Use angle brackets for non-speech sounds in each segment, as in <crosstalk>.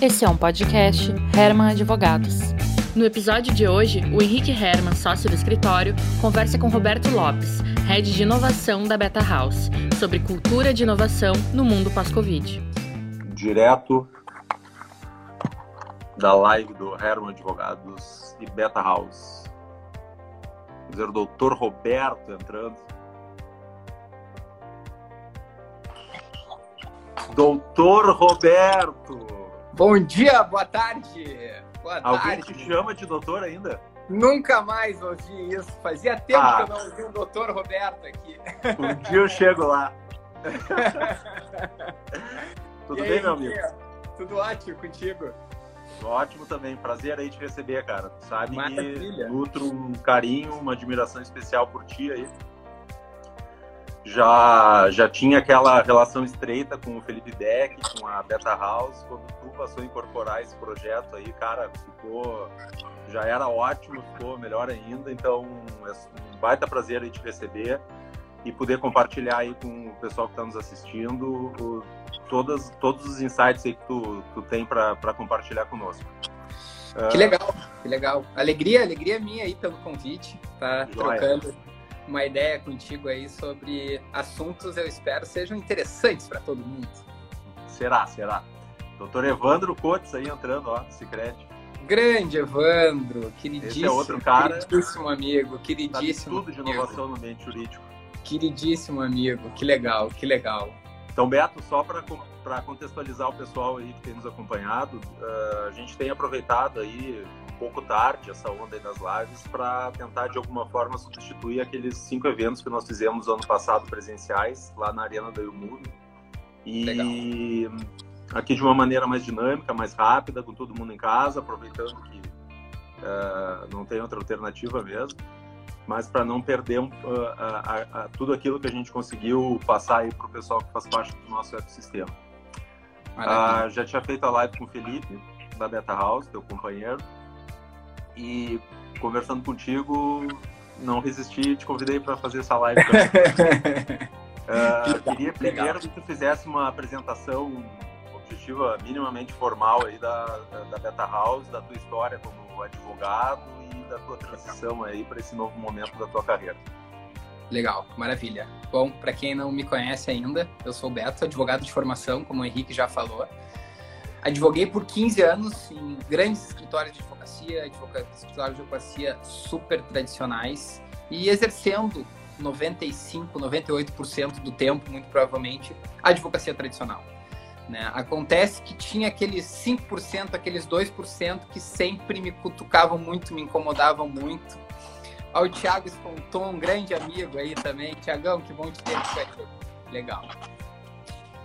Esse é um podcast Herman Advogados. No episódio de hoje, o Henrique Herman, sócio do escritório, conversa com Roberto Lopes, head de inovação da Beta House, sobre cultura de inovação no mundo pós-Covid. Direto da live do Herman Advogados e Beta House. Quer dizer, o doutor Roberto entrando. Doutor Roberto! Bom dia, boa tarde! Boa Alguém tarde. te chama de doutor ainda? Nunca mais ouvi isso. Fazia tempo Ah. que eu não ouvi um doutor Roberto aqui. Um dia eu chego lá. <laughs> Tudo bem, meu amigo? Tudo ótimo contigo? Ótimo também. Prazer aí te receber, cara. Tu sabe Maravilha. que nutro um carinho, uma admiração especial por ti aí. Já, já tinha aquela relação estreita com o Felipe Beck, com a Beta House. Quando tu passou a incorporar esse projeto aí, cara, ficou... Já era ótimo, ficou melhor ainda. Então, é um baita prazer aí te receber e poder compartilhar aí com o pessoal que está nos assistindo o- todas, todos os insights aí que tu, tu tem para compartilhar conosco. Que legal, que legal. Alegria, alegria minha aí pelo convite. Tá Joia. trocando uma ideia contigo aí sobre assuntos, eu espero, sejam interessantes para todo mundo. Será, será. Doutor Evandro Cotes aí entrando, ó, Cicrete. Grande Evandro, queridíssimo, Esse é outro cara. queridíssimo amigo, Sabe queridíssimo tudo de amigo. inovação no ambiente jurídico. Queridíssimo amigo, que legal, que legal. Então, Beto, só para contextualizar o pessoal aí que tem nos acompanhado, eh, a gente tem aproveitado aí pouco tarde essa onda aí das lives para tentar de alguma forma substituir aqueles cinco eventos que nós fizemos ano passado presenciais lá na Arena da Ilmove. E aqui de uma maneira mais dinâmica, mais rápida, com todo mundo em casa, aproveitando que eh, não tem outra alternativa mesmo mas para não perder um, ah, ah, tudo aquilo que a gente conseguiu passar aí para o pessoal que faz parte do nosso ecossistema. Ah, já tinha feito a live com o Felipe, da Beta House, teu companheiro, e conversando contigo, não resisti e te convidei para fazer essa live também. <laughs> Legal, queria primeiro que tu fizesse uma apresentação objetiva minimamente formal aí da, da, da Beta House, da tua história como advogado e da tua transição aí para esse novo momento da tua carreira. Legal, maravilha. Bom, para quem não me conhece ainda, eu sou o Beto, advogado de formação, como o Henrique já falou. Advoguei por 15 anos em grandes escritórios de advocacia, advoca- escritórios de advocacia super tradicionais e exercendo 95, 98% do tempo, muito provavelmente, a advocacia tradicional. né? Acontece que tinha aqueles 5%, aqueles 2% que sempre me cutucavam muito, me incomodavam muito. Ao Thiago Esponton, um grande amigo aí também. Tiagão, que bom te ter aqui. Legal.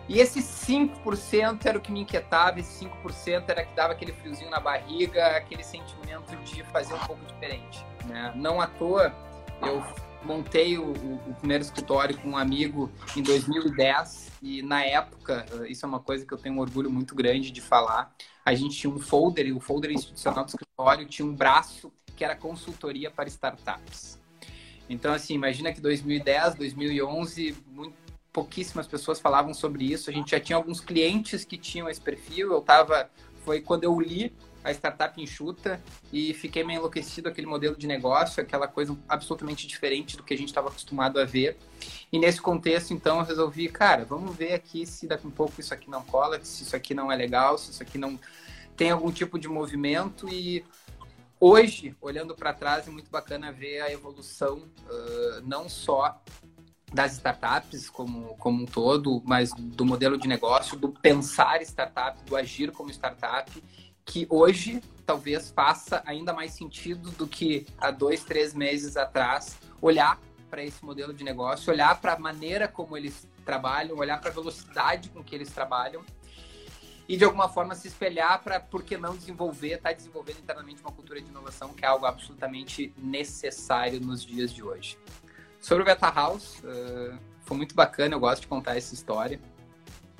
E esse 5% era o que me inquietava, esse 5% era que dava aquele friozinho na barriga, aquele sentimento de fazer um pouco diferente. Né? Não à toa, eu montei o, o- primeiro escritório com um amigo em 2010 e na época, eh, isso é uma coisa que eu tenho um orgulho muito grande de falar, a gente tinha um folder, e o folder institucional do escritório tinha um braço que era consultoria para startups. Então, assim, imagina que 2010, 2011, muito, pouquíssimas pessoas falavam sobre isso. A gente já tinha alguns clientes que tinham esse perfil. Eu tava, foi quando eu li a startup enxuta e fiquei meio enlouquecido aquele modelo de negócio, aquela coisa absolutamente diferente do que a gente estava acostumado a ver. E nesse contexto, então, eu resolvi, cara, vamos ver aqui se daqui um pouco isso aqui não cola, se isso aqui não é legal, se isso aqui não tem algum tipo de movimento e hoje, olhando para trás, é muito bacana ver a evolução uh, não só das startups como, como um todo, mas do modelo de negócio, do pensar startup, do agir como startup, que hoje talvez faça ainda mais sentido do que há dois, três meses atrás, olhar para esse modelo de negócio, olhar para a maneira como eles trabalham, olhar para a velocidade com que eles trabalham e de alguma forma se espelhar para por que não desenvolver, estar tá desenvolvendo internamente uma cultura de inovação que é algo absolutamente necessário nos dias de hoje. Sobre o Beta House, uh, foi muito bacana, eu gosto de contar essa história.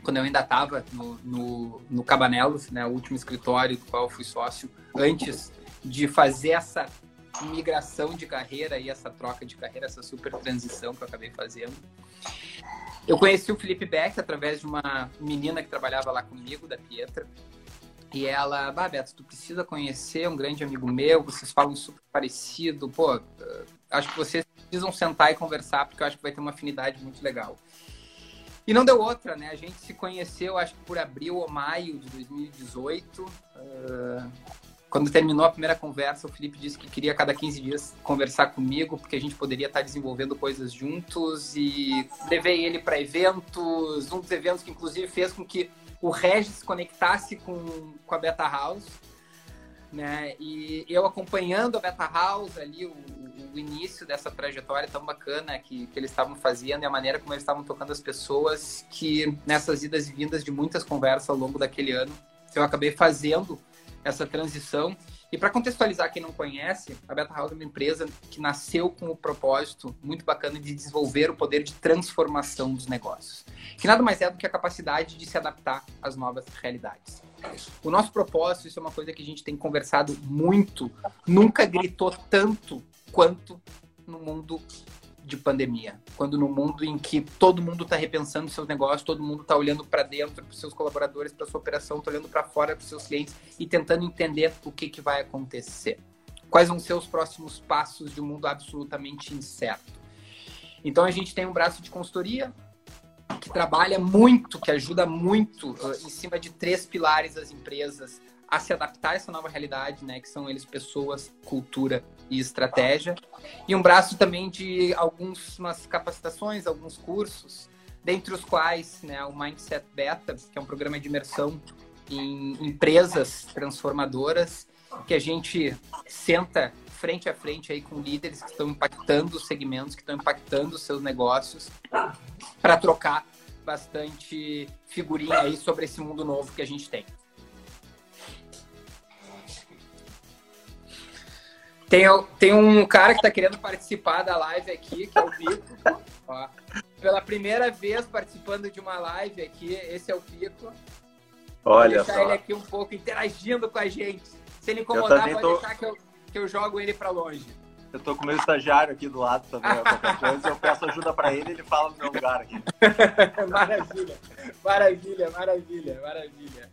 Quando eu ainda estava no, no, no Cabanelos, né, o último escritório do qual eu fui sócio, antes de fazer essa migração de carreira e essa troca de carreira, essa super transição que eu acabei fazendo. Eu conheci o Felipe Beck através de uma menina que trabalhava lá comigo, da Pietra. E ela, bah, Beto, tu precisa conhecer um grande amigo meu, vocês falam super parecido, pô, acho que vocês precisam sentar e conversar, porque eu acho que vai ter uma afinidade muito legal. E não deu outra, né? A gente se conheceu, acho que por abril ou maio de 2018. Uh, quando terminou a primeira conversa, o Felipe disse que queria a cada 15 dias conversar comigo, porque a gente poderia estar desenvolvendo coisas juntos. E levei ele para eventos, um dos eventos que inclusive fez com que o Regis se conectasse com, com a Beta House. Né? E eu acompanhando a Beta House ali, o, o início dessa trajetória tão bacana que, que eles estavam fazendo e a maneira como eles estavam tocando as pessoas, que nessas idas e vindas de muitas conversas ao longo daquele ano, eu acabei fazendo essa transição. E para contextualizar quem não conhece, a Beta House é uma empresa que nasceu com o propósito muito bacana de desenvolver o poder de transformação dos negócios, que nada mais é do que a capacidade de se adaptar às novas realidades. O nosso propósito, isso é uma coisa que a gente tem conversado muito, nunca gritou tanto quanto no mundo de pandemia, quando no mundo em que todo mundo está repensando seus negócios, todo mundo está olhando para dentro, para seus colaboradores, para sua operação, está olhando para fora, para seus clientes e tentando entender o que, que vai acontecer. Quais vão ser os próximos passos de um mundo absolutamente incerto. Então a gente tem um braço de consultoria que trabalha muito, que ajuda muito uh, em cima de três pilares das empresas a se adaptar a essa nova realidade, né? Que são eles pessoas, cultura e estratégia. E um braço também de algumas capacitações, alguns cursos, dentre os quais, né, o Mindset Beta, que é um programa de imersão em empresas transformadoras, que a gente senta frente a frente aí com líderes que estão impactando os segmentos, que estão impactando os seus negócios, para trocar bastante figurinha aí sobre esse mundo novo que a gente tem. Tem, tem um cara que está querendo participar da live aqui, que é o Pico. <laughs> Ó, pela primeira vez participando de uma live aqui, esse é o Pico. Olha Vou deixar só. ele aqui um pouco interagindo com a gente. Se ele incomodar, pode tô... deixar que eu, que eu jogo ele para longe. Eu tô com o meu estagiário aqui do lado também, <laughs> coisa, eu peço ajuda para ele, ele fala no meu lugar aqui. <laughs> maravilha, maravilha, maravilha, maravilha.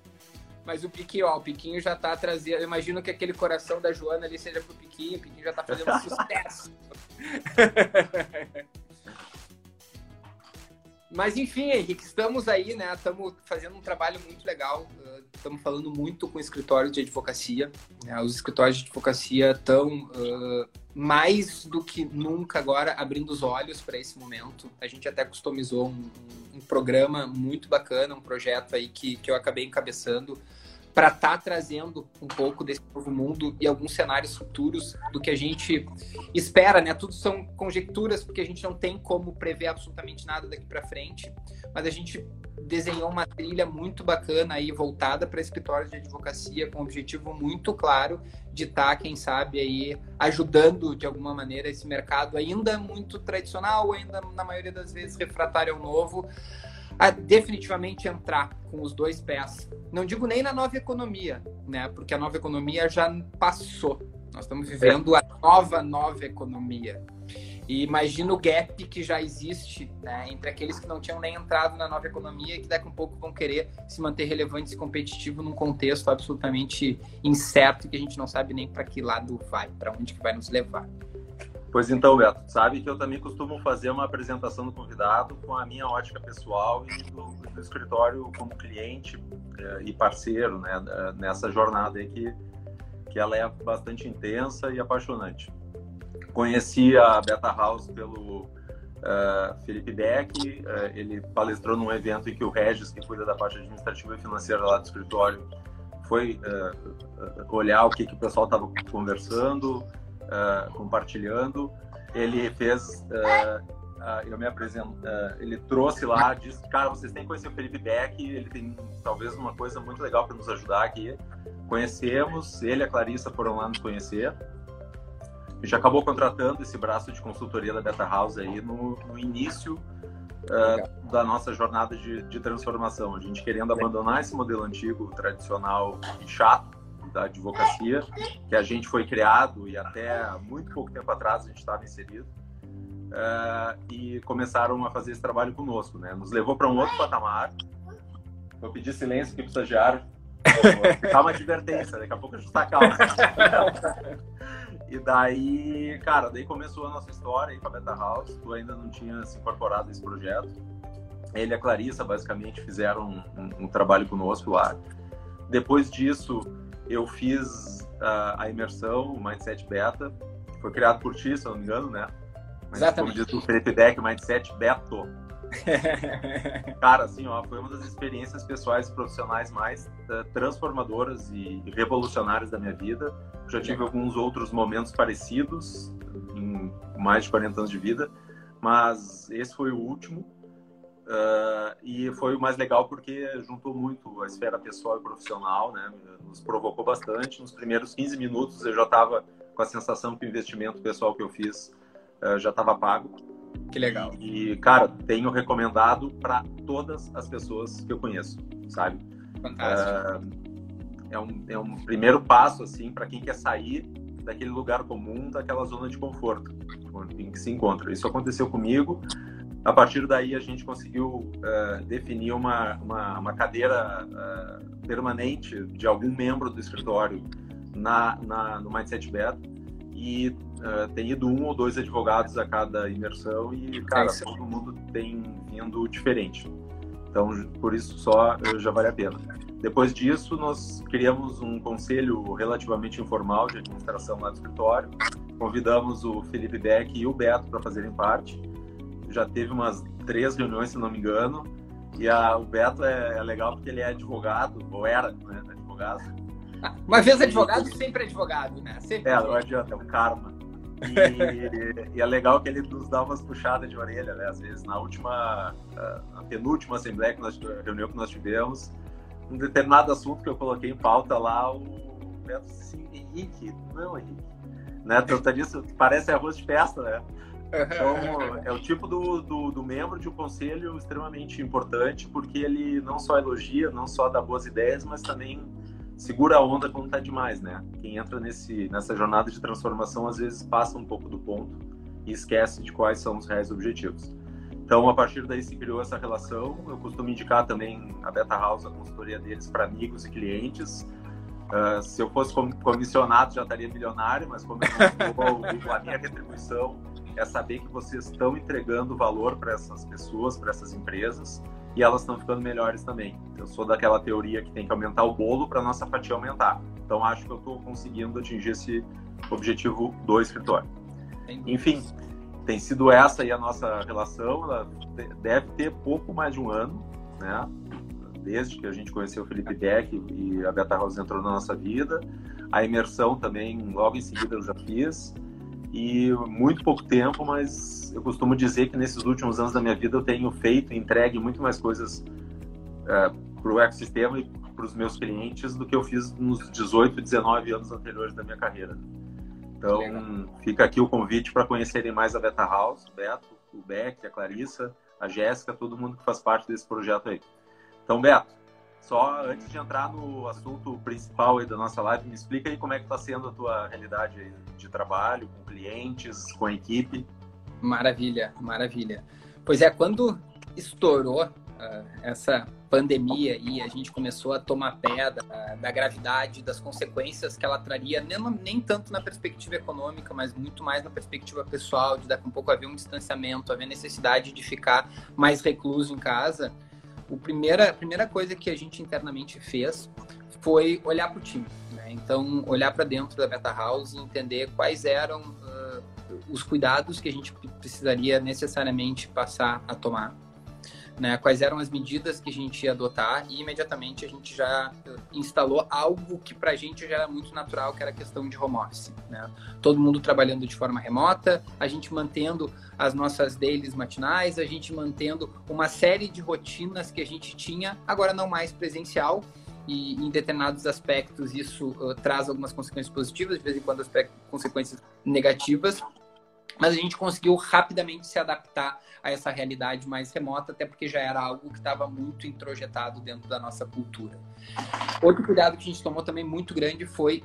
Mas o Piquinho, ó, o Piquinho já tá trazendo. Eu imagino que aquele coração da Joana ali seja pro Piquinho, o Piquinho já tá fazendo <laughs> sucesso. Mas enfim, Henrique, estamos aí, né? Estamos fazendo um trabalho muito legal. Estamos falando muito com escritórios de advocacia. Né? Os escritórios de advocacia estão uh, mais do que nunca agora abrindo os olhos para esse momento. A gente até customizou um, um, programa muito bacana, um projeto aí que, que eu acabei encabeçando para estar tá trazendo um pouco desse novo mundo e alguns cenários futuros do que a gente espera, né? Tudo são conjecturas porque a gente não tem como prever absolutamente nada daqui para frente, mas a gente desenhou uma trilha muito bacana aí voltada para escritórios de advocacia com um objetivo muito claro de estar, tá, quem sabe aí ajudando de alguma maneira esse mercado ainda muito tradicional, ainda na maioria das vezes refratário ao novo a definitivamente entrar com os dois pés. Não digo nem na nova economia, né? Porque a nova economia já passou. Nós estamos vivendo a nova, nova economia. E imagina o gap que já existe né, entre aqueles que não tinham nem entrado na nova economia e que daqui a um pouco vão querer se manter relevantes e competitivos num contexto absolutamente incerto que a gente não sabe nem para que lado vai, para onde que vai nos levar. Pois então, Beto, sabe que eu também costumo fazer uma apresentação do convidado com a minha ótica pessoal e do, do escritório como cliente é, e parceiro, né, nessa jornada aí que, que ela é bastante intensa e apaixonante. Conheci a Beta House pelo uh, Felipe Beck, uh, ele palestrou num evento em que o Regis, que cuida da parte administrativa e financeira lá do escritório, foi uh, olhar o que, que o pessoal estava conversando, uh, compartilhando. Ele fez, uh, uh, eu me apresento, ele trouxe lá, disse, cara, vocês têm que conhecer o Felipe Beck, ele tem talvez uma coisa muito legal para nos ajudar aqui. Conhecemos, ele e a Clarissa foram lá nos conhecer. A gente acabou contratando esse braço de consultoria da Beta House aí no, no início uh, da nossa jornada de, de, transformação. A gente querendo abandonar esse modelo antigo, tradicional e chato, da advocacia, que a gente foi criado e até muito pouco tempo atrás a gente estava inserido, uh, e começaram a fazer esse trabalho conosco, né? Nos levou para um outro patamar. Vou pedir silêncio aqui para o estagiário. Dá <laughs> uma advertência, daqui a pouco a calça. e daí, cara, daí começou a nossa história aí com a Beta House. Tu ainda não tinha se incorporado nesse projeto. Ele e a Clarissa, basicamente, fizeram um, um, um trabalho conosco lá. Depois disso, eu fiz uh, a imersão, o Mindset Beta, que foi criado por ti, se eu não me engano, né? Mas, Exatamente. Como diz o Felipe Deck, Mindset Beto. <laughs> Cara, assim, ó, foi uma das experiências pessoais e profissionais mais uh, transformadoras e revolucionárias da minha vida. Já tive alguns outros momentos parecidos em mais de 40 anos de vida, mas esse foi o último. Uh, e foi o mais legal porque juntou muito a esfera pessoal e profissional, né? Nos provocou bastante. Nos primeiros 15 minutos eu já estava com a sensação que o investimento pessoal que eu fiz uh, já estava pago. Que legal. E, cara, tenho recomendado para todas as pessoas que eu conheço, sabe? Fantástico. Uh, é, um, é um primeiro passo, assim, para quem quer sair daquele lugar comum, daquela zona de conforto em que se encontra. Isso aconteceu comigo. A partir daí, a gente conseguiu uh, definir uma, uma, uma cadeira uh, permanente de algum membro do escritório na, na, no Mindset Beta e uh, tem ido um ou dois advogados a cada imersão e, cara, é todo mundo tem vindo diferente. Então, por isso só já vale a pena. Depois disso, nós criamos um conselho relativamente informal de administração lá do escritório. Convidamos o Felipe Beck e o Beto para fazerem parte. Já teve umas três reuniões, se não me engano. E a, o Beto é, é legal porque ele é advogado, ou era né, advogado. <laughs> Uma vez advogado, sempre advogado, né? Sempre. É, não adianta, é um karma. E, <laughs> e, é legal que ele nos dá umas puxadas de orelha, né? Às vezes, na última, na penúltima assembleia que nós, reunião que nós tivemos, um determinado assunto que eu coloquei em pauta lá, o Beto disse, Henrique, não, Henrique. Né? Tanto disso, parece arroz de festa, né? Então, <laughs> é o tipo do, do, do, membro de um conselho extremamente importante, porque ele não só elogia, não só dá boas ideias, mas também segura a onda quando tá demais, né? Quem entra nesse, nessa jornada de transformação às vezes passa um pouco do ponto e esquece de quais são os reais objetivos. Então, a partir daí se criou essa relação. Eu costumo indicar também a Beta House, a consultoria deles para amigos e clientes. Uh, se eu fosse comissionado, já estaria milionário, mas como eu não <laughs> a minha retribuição é saber que vocês estão entregando valor para essas pessoas, para essas empresas, e elas estão ficando melhores também. Eu sou daquela teoria que tem que aumentar o bolo para nossa fatia aumentar. Então acho que eu estou conseguindo atingir esse objetivo do escritório. Enfim, tem sido essa aí a nossa relação. Ela deve ter pouco mais de um ano, né? Desde que a gente conheceu o Felipe Beck e a Beta Rosa entrou na nossa vida. A imersão também, logo em seguida, eu já fiz e muito pouco tempo, mas eu costumo dizer que nesses últimos anos da minha vida eu tenho feito entregue muito mais coisas é, para o ecossistema e para os meus clientes do que eu fiz nos 18, 19 anos anteriores da minha carreira. Então, fica aqui o convite para conhecerem mais a Beta House, o Beto, o Beck, a Clarissa, a Jéssica, todo mundo que faz parte desse projeto aí. Então, Beto, só antes de entrar no assunto principal da nossa live, me explica aí como é que está sendo a tua realidade de trabalho, com clientes, com a equipe. Maravilha, maravilha. Pois é, quando estourou uh, essa pandemia e a gente começou a tomar pé da, da, gravidade, das consequências que ela traria, nem, nem tanto na perspectiva econômica, mas muito mais na perspectiva pessoal, de daqui a um pouco haver um distanciamento, haver necessidade de ficar mais recluso em casa, o primeira, a primeira coisa que a gente internamente fez foi olhar para o time. Né? Então, olhar para dentro da Beta House e entender quais eram uh, os cuidados que a gente precisaria necessariamente passar a tomar né, quais eram as medidas que a gente ia adotar e imediatamente a gente já eh, instalou algo que para a gente já era muito natural, que era a questão de home office. Né? Todo mundo trabalhando de forma remota, a gente mantendo as nossas dailies matinais, a gente mantendo uma série de rotinas que a gente tinha, agora não mais presencial, e em determinados aspectos isso uh, traz algumas consequências positivas, de vez em quando aspectos, consequências negativas, mas a gente conseguiu rapidamente se adaptar a essa realidade mais remota, até porque já era algo que estava muito introjetado dentro da nossa cultura. Outro cuidado que a gente tomou também muito grande foi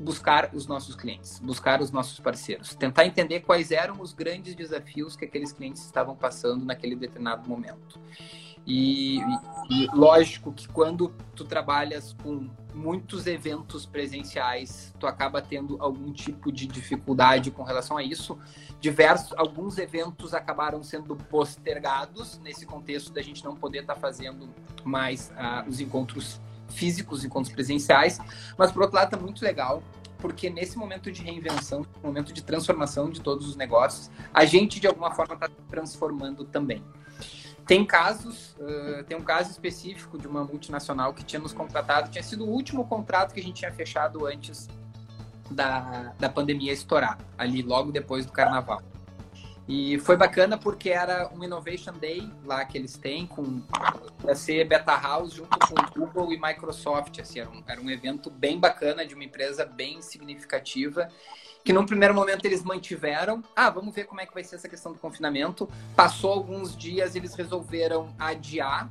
buscar os nossos clientes, buscar os nossos parceiros, tentar entender quais eram os grandes desafios que aqueles clientes estavam passando naquele determinado momento. E, e, lógico que quando tu trabalhas com muitos eventos presenciais, tu acaba tendo algum tipo de dificuldade com relação a isso. Diversos, alguns eventos acabaram sendo postergados nesse contexto da gente não poder estar tá fazendo mais uh, os encontros físicos, os encontros presenciais. Mas por outro lado, tá muito legal porque nesse momento de reinvenção, momento de transformação de todos os negócios, a gente de alguma forma está transformando também. Tem casos, uh, tem um caso específico de uma multinacional que tinha nos contratado, tinha sido o último contrato que a gente tinha fechado antes da, da pandemia estourar, ali logo depois do carnaval. E foi bacana porque era um Innovation Day lá que eles têm, com ia ser Beta House junto com Google e Microsoft. Assim, era, um, era um evento bem bacana de uma empresa bem significativa que num primeiro momento eles mantiveram. Ah, vamos ver como é que vai ser essa questão do confinamento. Passou alguns dias, eles resolveram adiar,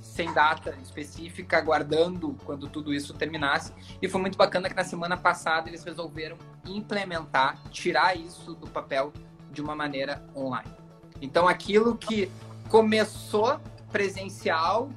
sem data específica, aguardando quando tudo isso terminasse. E foi muito bacana que na semana passada eles resolveram implementar, tirar isso do papel de uma maneira online. Então aquilo que começou presencial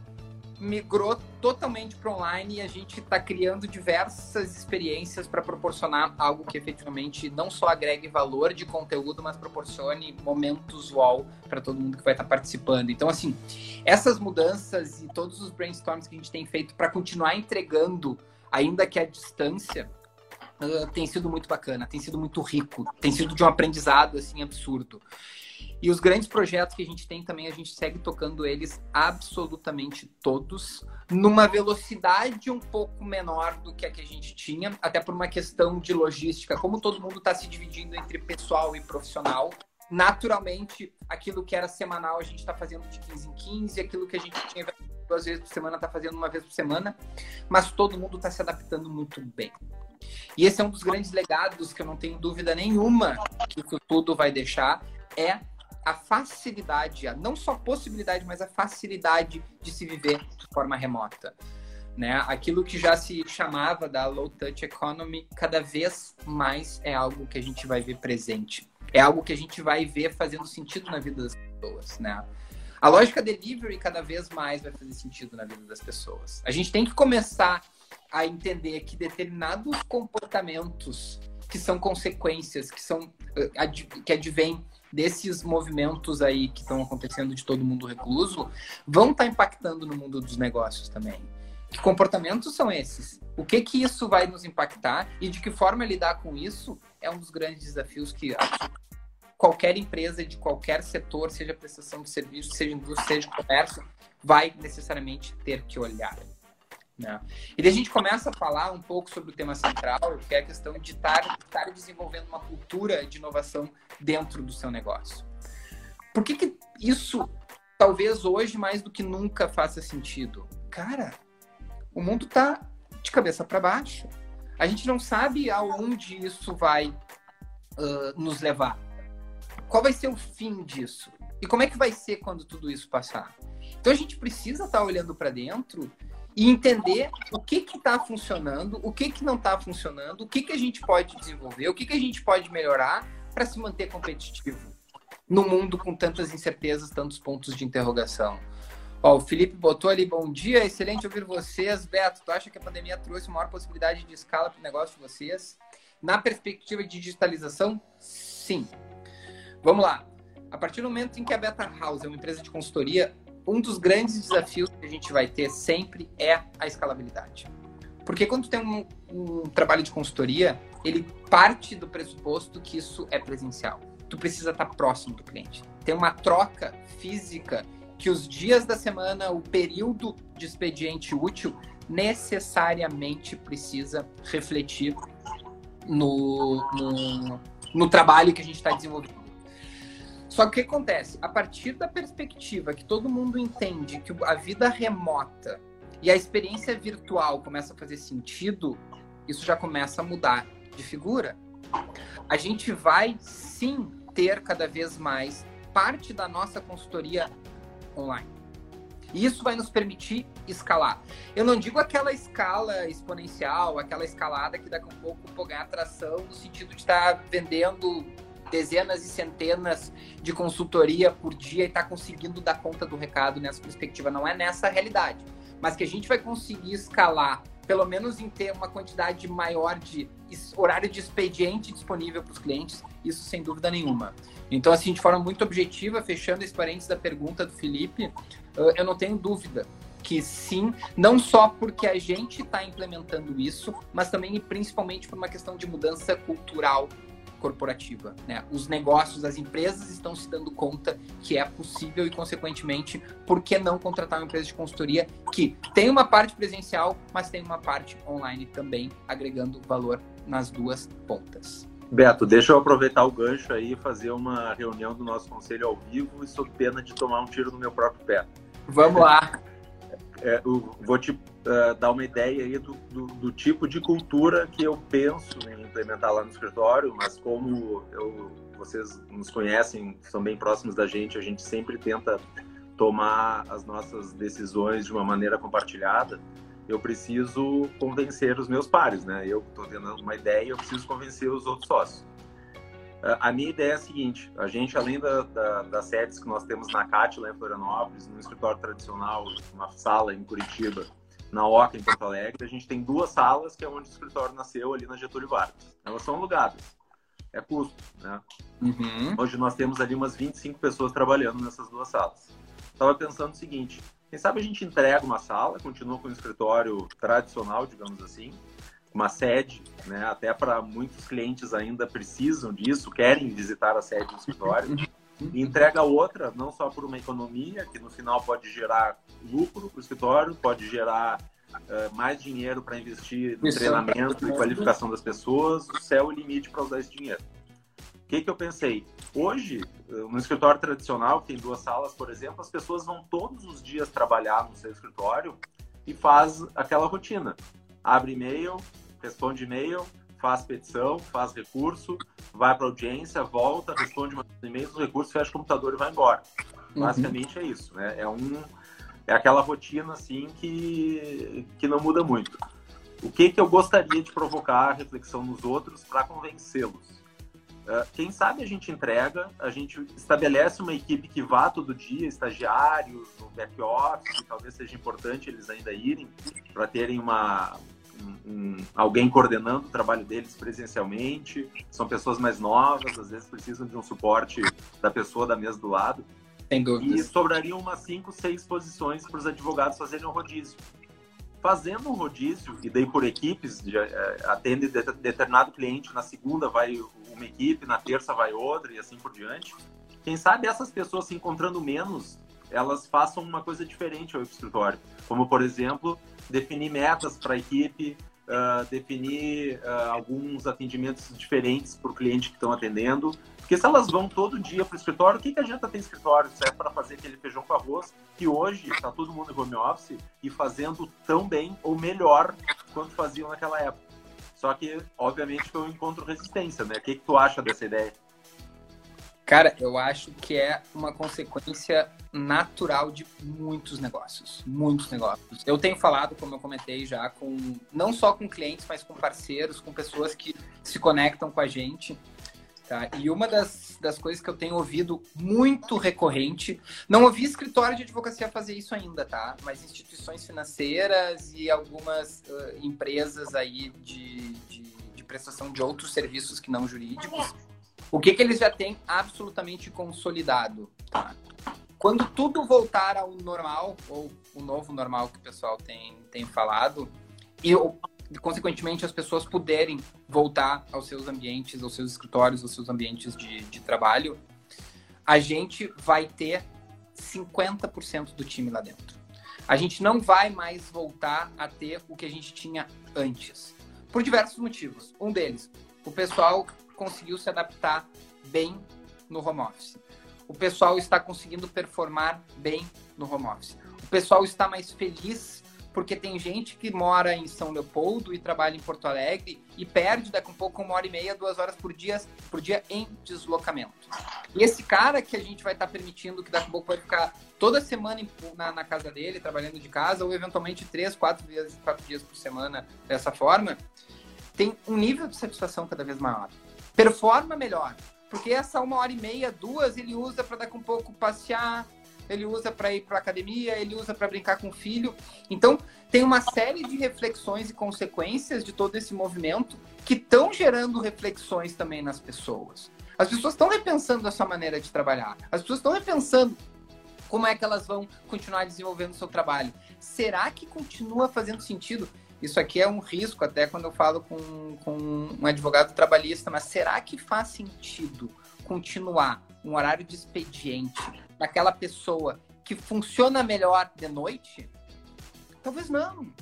migrou totalmente para online e a gente está criando diversas experiências para proporcionar algo que efetivamente não só agregue valor de conteúdo, mas proporcione momentos wow para todo mundo que vai estar tá participando. Então, assim, essas mudanças e todos os brainstorms que a gente tem feito para continuar entregando, ainda que à distância, uh, tem sido muito bacana, tem sido muito rico, tem sido de um aprendizado assim absurdo. E os grandes projetos que a gente tem também, a gente segue tocando eles absolutamente todos, numa velocidade um pouco menor do que a que a gente tinha, até por uma questão de logística. Como todo mundo está se dividindo entre pessoal e profissional, naturalmente, aquilo que era semanal a gente está fazendo de 15 em 15, aquilo que a gente tinha duas vezes por semana está fazendo uma vez por semana, mas todo mundo está se adaptando muito bem. E esse é um dos grandes legados que eu não tenho dúvida nenhuma que isso tudo vai deixar, é a facilidade, a não só possibilidade, mas a facilidade de se viver de forma remota. Né? Aquilo que já se chamava da low touch economy, cada vez mais é algo que a gente vai ver presente. É algo que a gente vai ver fazendo sentido na vida das pessoas, né? A lógica delivery cada vez mais vai fazer sentido na vida das pessoas. A gente tem que começar a entender que determinados comportamentos que são consequências, que são eh, que advêm desses movimentos aí que estão acontecendo de todo mundo recluso, vão estar tá impactando no mundo dos negócios também. Que comportamentos são esses? O que que isso vai nos impactar e de que forma lidar com isso é um dos grandes desafios que qualquer empresa de qualquer setor, seja prestação de serviço, seja indústria, seja comércio, vai necessariamente ter que olhar. Né? E daí a gente começa a falar um pouco sobre o tema central, que é a questão de estar, estar desenvolvendo uma cultura de inovação dentro do seu negócio. Por que, que isso, talvez hoje, mais do que nunca, faça sentido? Cara, o mundo está de cabeça para baixo. A gente não sabe aonde isso vai uh, nos levar. Qual vai ser o fim disso? E como é que vai ser quando tudo isso passar? Então a gente precisa estar tá olhando para dentro e entender o que está funcionando, o que que não está funcionando, o que que a gente pode desenvolver, o que que a gente pode melhorar para se manter competitivo no mundo com tantas incertezas, tantos pontos de interrogação. Ó, o Felipe botou ali, bom dia, excelente ouvir vocês. Beto, tu acha que a pandemia trouxe maior possibilidade de escala para o negócio de vocês? Na perspectiva de digitalização, sim. Vamos lá. A partir do momento em que a Beta House é uma empresa de consultoria, um dos grandes desafios que a gente vai ter sempre é a escalabilidade. Porque quando tem um, um, trabalho de consultoria, ele parte do pressuposto que isso é presencial. Tu precisa estar próximo do cliente. Tem uma troca física que os dias da semana, o período de expediente útil, necessariamente precisa refletir no, no, no trabalho que a gente está desenvolvendo. Só que o que acontece? A partir da perspectiva que todo mundo entende que a vida remota e a experiência virtual começa a fazer sentido, isso já começa a mudar de figura. A gente vai sim ter cada vez mais parte da nossa consultoria online. E isso vai nos permitir escalar. Eu não digo aquela escala exponencial, aquela escalada que daqui a pouco pode ganhar atração no sentido de estar tá vendendo dezenas e centenas de consultoria por dia e está conseguindo dar conta do recado nessa perspectiva. Não é nessa realidade. Mas que a gente vai conseguir escalar pelo menos em ter uma quantidade maior de horário de expediente disponível para os clientes, isso sem dúvida nenhuma. Então, assim, de forma muito objetiva, fechando esse parênteses da pergunta do Felipe, eu não tenho dúvida que sim, não só porque a gente está implementando isso, mas também e principalmente por uma questão de mudança cultural corporativa. Né? Os negócios, as empresas estão se dando conta que é possível e, consequentemente, por que não contratar uma empresa de consultoria que tem uma parte presencial, mas tem uma parte online também, agregando valor nas duas pontas. Beto, deixa eu aproveitar o gancho aí e fazer uma reunião do nosso conselho ao vivo e sob pena de tomar um tiro no meu próprio pé. Vamos lá. <laughs> É, vou te uh, dar uma ideia aí do, do, do, tipo de cultura que eu penso em implementar lá no escritório, mas como eu, vocês nos conhecem, são bem próximos da gente, a gente sempre tenta tomar as nossas decisões de uma maneira compartilhada. Eu preciso convencer os meus pares, né? Eu estou tendo uma ideia, eu preciso convencer os outros sócios. A minha ideia é a seguinte: a gente, além da, da, das sedes que nós temos na CAT, lá em Florianópolis, no escritório tradicional, uma sala em Curitiba, na OCA, em Porto Alegre, a gente tem duas salas, que é onde o escritório nasceu, ali na Getúlio Vargas. Elas são alugadas. É custo, né? Uhum. Hoje nós temos ali umas 25 pessoas trabalhando nessas duas salas. Estava pensando o seguinte: quem sabe a gente entrega uma sala, continua com o escritório tradicional, digamos assim, uma sede, né? Até para muitos clientes ainda precisam disso, querem visitar a sede do escritório. E entrega outra, não só por uma economia, que no final pode gerar lucro para o escritório, pode gerar uh, mais dinheiro para investir no Isso, treinamento e qualificação das pessoas, o céu é o limite para usar esse dinheiro. O que, que eu pensei? Hoje, no escritório tradicional, que tem duas salas, por exemplo, as pessoas vão todos os dias trabalhar no seu escritório e faz aquela rotina. Abre e-mail, responde e-mail, faz petição, faz recurso, vai para audiência, volta, responde mais e-mails, recurso, fecha o computador e vai embora. Uhum. Basicamente é isso, né? É um é aquela rotina assim que que não muda muito. O que que eu gostaria de provocar a reflexão nos outros para convencê-los? Uh, quem sabe a gente entrega, a gente estabelece uma equipe que vá todo dia, estagiários, no back-office, talvez seja importante eles ainda irem para terem uma, um, alguém coordenando o trabalho deles presencialmente. São pessoas mais novas, às vezes precisam de um suporte da pessoa da mesa do lado. Sem dúvida. E sobrariam umas cinco, seis posições para os advogados fazerem um rodízio. Fazendo um rodízio, e daí por equipes, é, atende de, determinado cliente, na segunda vai uma equipe, na terça vai outra e assim por diante. Quem sabe essas pessoas se encontrando menos, elas façam uma coisa diferente ao escritório. Como, por exemplo, definir metas para a equipe, uh, definir uh, alguns atendimentos diferentes para o cliente que estão atendendo. Porque se elas vão todo dia para o escritório, o que, que adianta ter escritório se é para fazer aquele feijão com arroz, que hoje está todo mundo em home office e fazendo tão bem ou melhor quanto faziam naquela época. Só que, obviamente, foi um encontro resistência, né? O que, que tu acha dessa ideia? Cara, eu acho que é uma consequência natural de muitos negócios, muitos negócios. Eu tenho falado, como eu comentei já, com não só com clientes, mas com parceiros, com pessoas que se conectam com a gente. Tá? E uma das, das coisas que eu tenho ouvido muito recorrente, não ouvi escritório de advocacia fazer isso ainda, tá? Mas instituições financeiras e algumas uh, empresas aí de, de, de prestação de outros serviços que não jurídicos o que, que eles já têm absolutamente consolidado? Tá? Quando tudo voltar ao normal, ou o novo normal que o pessoal tem, tem falado, e consequentemente as pessoas puderem voltar aos seus ambientes, aos seus escritórios, aos seus ambientes de, de trabalho, a gente vai ter 50% do time lá dentro. A gente não vai mais voltar a ter o que a gente tinha antes. Por diversos motivos. Um deles, o pessoal conseguiu se adaptar bem no home office. O pessoal está conseguindo performar bem no home office. O pessoal está mais feliz porque tem gente que mora em São Leopoldo e trabalha em Porto Alegre e perde daqui a um pouco uma hora e meia, duas horas por dia, por dia em deslocamento. E esse cara que a gente vai estar permitindo que daqui a pouco vai ficar toda semana na, na casa dele, trabalhando de casa, ou eventualmente três, quatro dias, quatro dias por semana dessa forma, tem um nível de satisfação cada vez maior performa melhor. Porque essa uma hora e meia, duas, ele usa para daqui um pouco passear, ele usa para ir para academia, ele usa para brincar com o filho. Então, tem uma série de reflexões e consequências de todo esse movimento que estão gerando reflexões também nas pessoas. As pessoas estão repensando a sua maneira de trabalhar. As pessoas estão repensando como é que elas vão continuar desenvolvendo o seu trabalho. Será que continua fazendo sentido? Isso aqui é um risco, até quando eu falo com, com um advogado trabalhista, mas será que faz sentido continuar um horário de expediente daquela pessoa que funciona melhor de noite? Talvez não.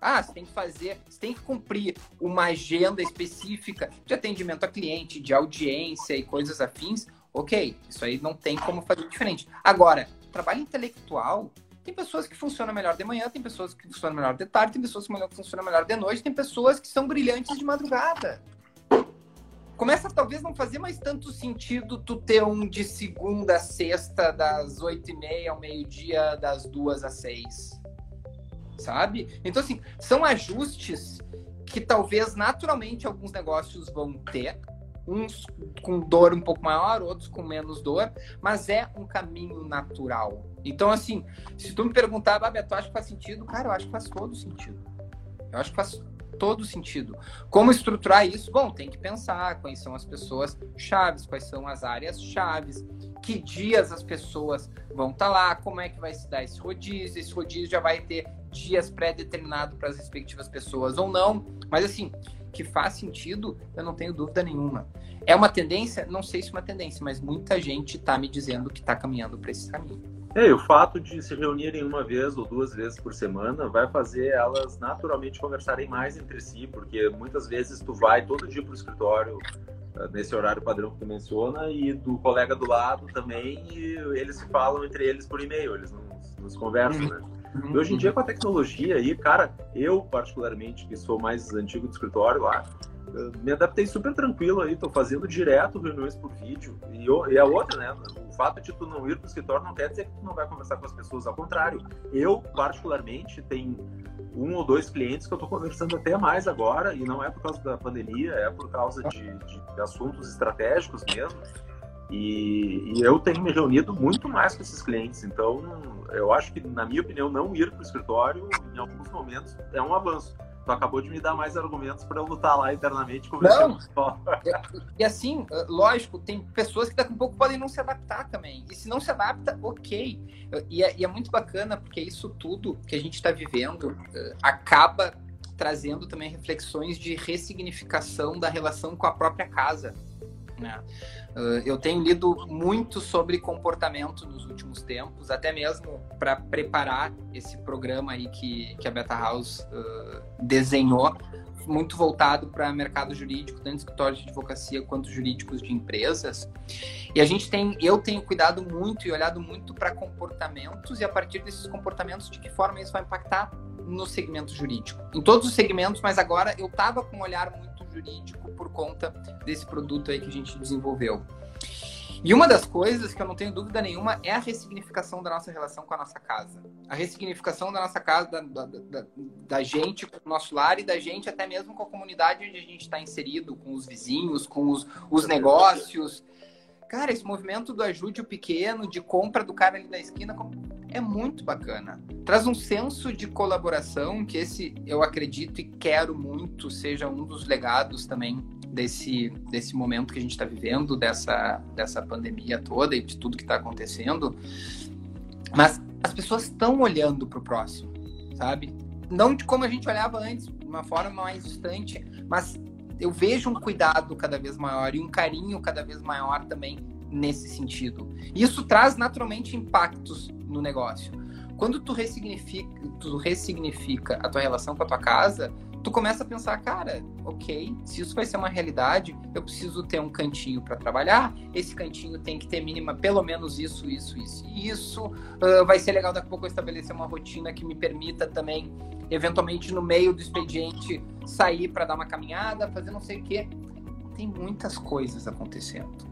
Ah, você tem que fazer, você tem que cumprir uma agenda específica de atendimento a cliente, de audiência e coisas afins. Ok, isso aí não tem como fazer diferente. Agora, trabalho intelectual, tem pessoas que funcionam melhor de manhã, tem pessoas que funcionam melhor de tarde, tem pessoas que funcionam melhor de noite, tem pessoas que são brilhantes de madrugada. Começa talvez não fazer mais tanto sentido tu ter um de segunda a sexta, das oito e meia ao meio-dia, das duas às seis. Sabe? Então, assim, são ajustes que talvez naturalmente alguns negócios vão ter, uns com dor um pouco maior, outros com menos dor, mas é um caminho natural. Então, assim, se tu me perguntar, Babi, tu acha que faz sentido? Cara, eu acho que faz todo sentido. Eu acho que faz todo sentido. Como estruturar isso? Bom, tem que pensar quais são as pessoas chaves, quais são as áreas chaves, que dias as pessoas vão estar tá lá, como é que vai se dar esse rodízio, esse rodízio já vai ter dias pré-determinados para as respectivas pessoas ou não. Mas assim, que faz sentido, eu não tenho dúvida nenhuma. É uma tendência? Não sei se é uma tendência, mas muita gente está me dizendo que está caminhando para esse caminho. É, e o fato de se reunirem uma vez ou duas vezes por semana vai fazer elas naturalmente conversarem mais entre si, porque muitas vezes tu vai todo dia para o escritório eh, nesse horário padrão que tu menciona e do colega do lado também e eles se falam entre eles por e-mail, eles não, se conversam, uhum. né? Uhum. Hoje em dia, com a tecnologia aí, cara, eu particularmente, que sou mais antigo do escritório lá, me adaptei super tranquilo aí, tô fazendo direto reuniões por vídeo. E, eu, e a outra, né? O fato de tu não ir pro escritório não quer dizer que tu não vai conversar com as pessoas. Ao contrário, eu, particularmente, tenho um ou dois clientes que eu tô conversando até mais agora, e não é por causa da pandemia, é por causa de, de assuntos estratégicos mesmo. E, e, eu tenho me reunido muito mais com esses clientes. Então, eu acho que, na minha opinião, não ir para o escritório, em alguns momentos, é um avanço. Tu acabou de me dar mais argumentos para eu lutar lá internamente com Não. E, e assim, lógico, tem pessoas que daqui a pouco podem não se adaptar também. E se não se adapta, ok. E é, e é muito bacana, porque isso tudo que a gente está vivendo uh, acaba trazendo também reflexões de ressignificação da relação com a própria casa. Né? Uh, eu tenho lido muito sobre comportamento nos últimos tempos, até mesmo para preparar esse programa aí que, que a Beta House uh, desenhou, muito voltado para mercado jurídico, tanto escritórios de advocacia quanto jurídicos de empresas. E a gente tem, eu tenho cuidado muito e olhado muito para comportamentos e a partir desses comportamentos de que forma isso vai impactar no segmento jurídico. Em todos os segmentos, mas agora eu estava com um olhar muito jurídico por conta desse produto aí que a gente desenvolveu. E uma das coisas que eu não tenho dúvida nenhuma é a ressignificação da nossa relação com a nossa casa. A ressignificação da nossa casa, da, da, da, da gente com o nosso lar e da gente até mesmo com a comunidade onde a gente está inserido, com os vizinhos, com os, os negócios. Cara, esse movimento do ajude o pequeno, de compra do cara ali da esquina, é muito bacana. Traz um senso de colaboração que esse eu acredito e quero muito seja um dos legados também desse, desse momento que a gente está vivendo, dessa, dessa pandemia toda e de tudo que está acontecendo. Mas as pessoas estão olhando para o próximo, sabe? Não de como a gente olhava antes, de uma forma mais distante, mas eu vejo um cuidado cada vez maior e um carinho cada vez maior também nesse sentido. Isso traz naturalmente impactos no negócio. Quando tu ressignifica, tu ressignifica a tua relação com a tua casa, tu começa a pensar, cara, ok, se isso vai ser uma realidade, eu preciso ter um cantinho para trabalhar. Esse cantinho tem que ter mínima pelo menos isso, isso, isso e isso. Uh, vai ser legal daqui a pouco eu estabelecer uma rotina que me permita também, eventualmente no meio do expediente, sair para dar uma caminhada, fazer não sei o quê. Tem muitas coisas acontecendo.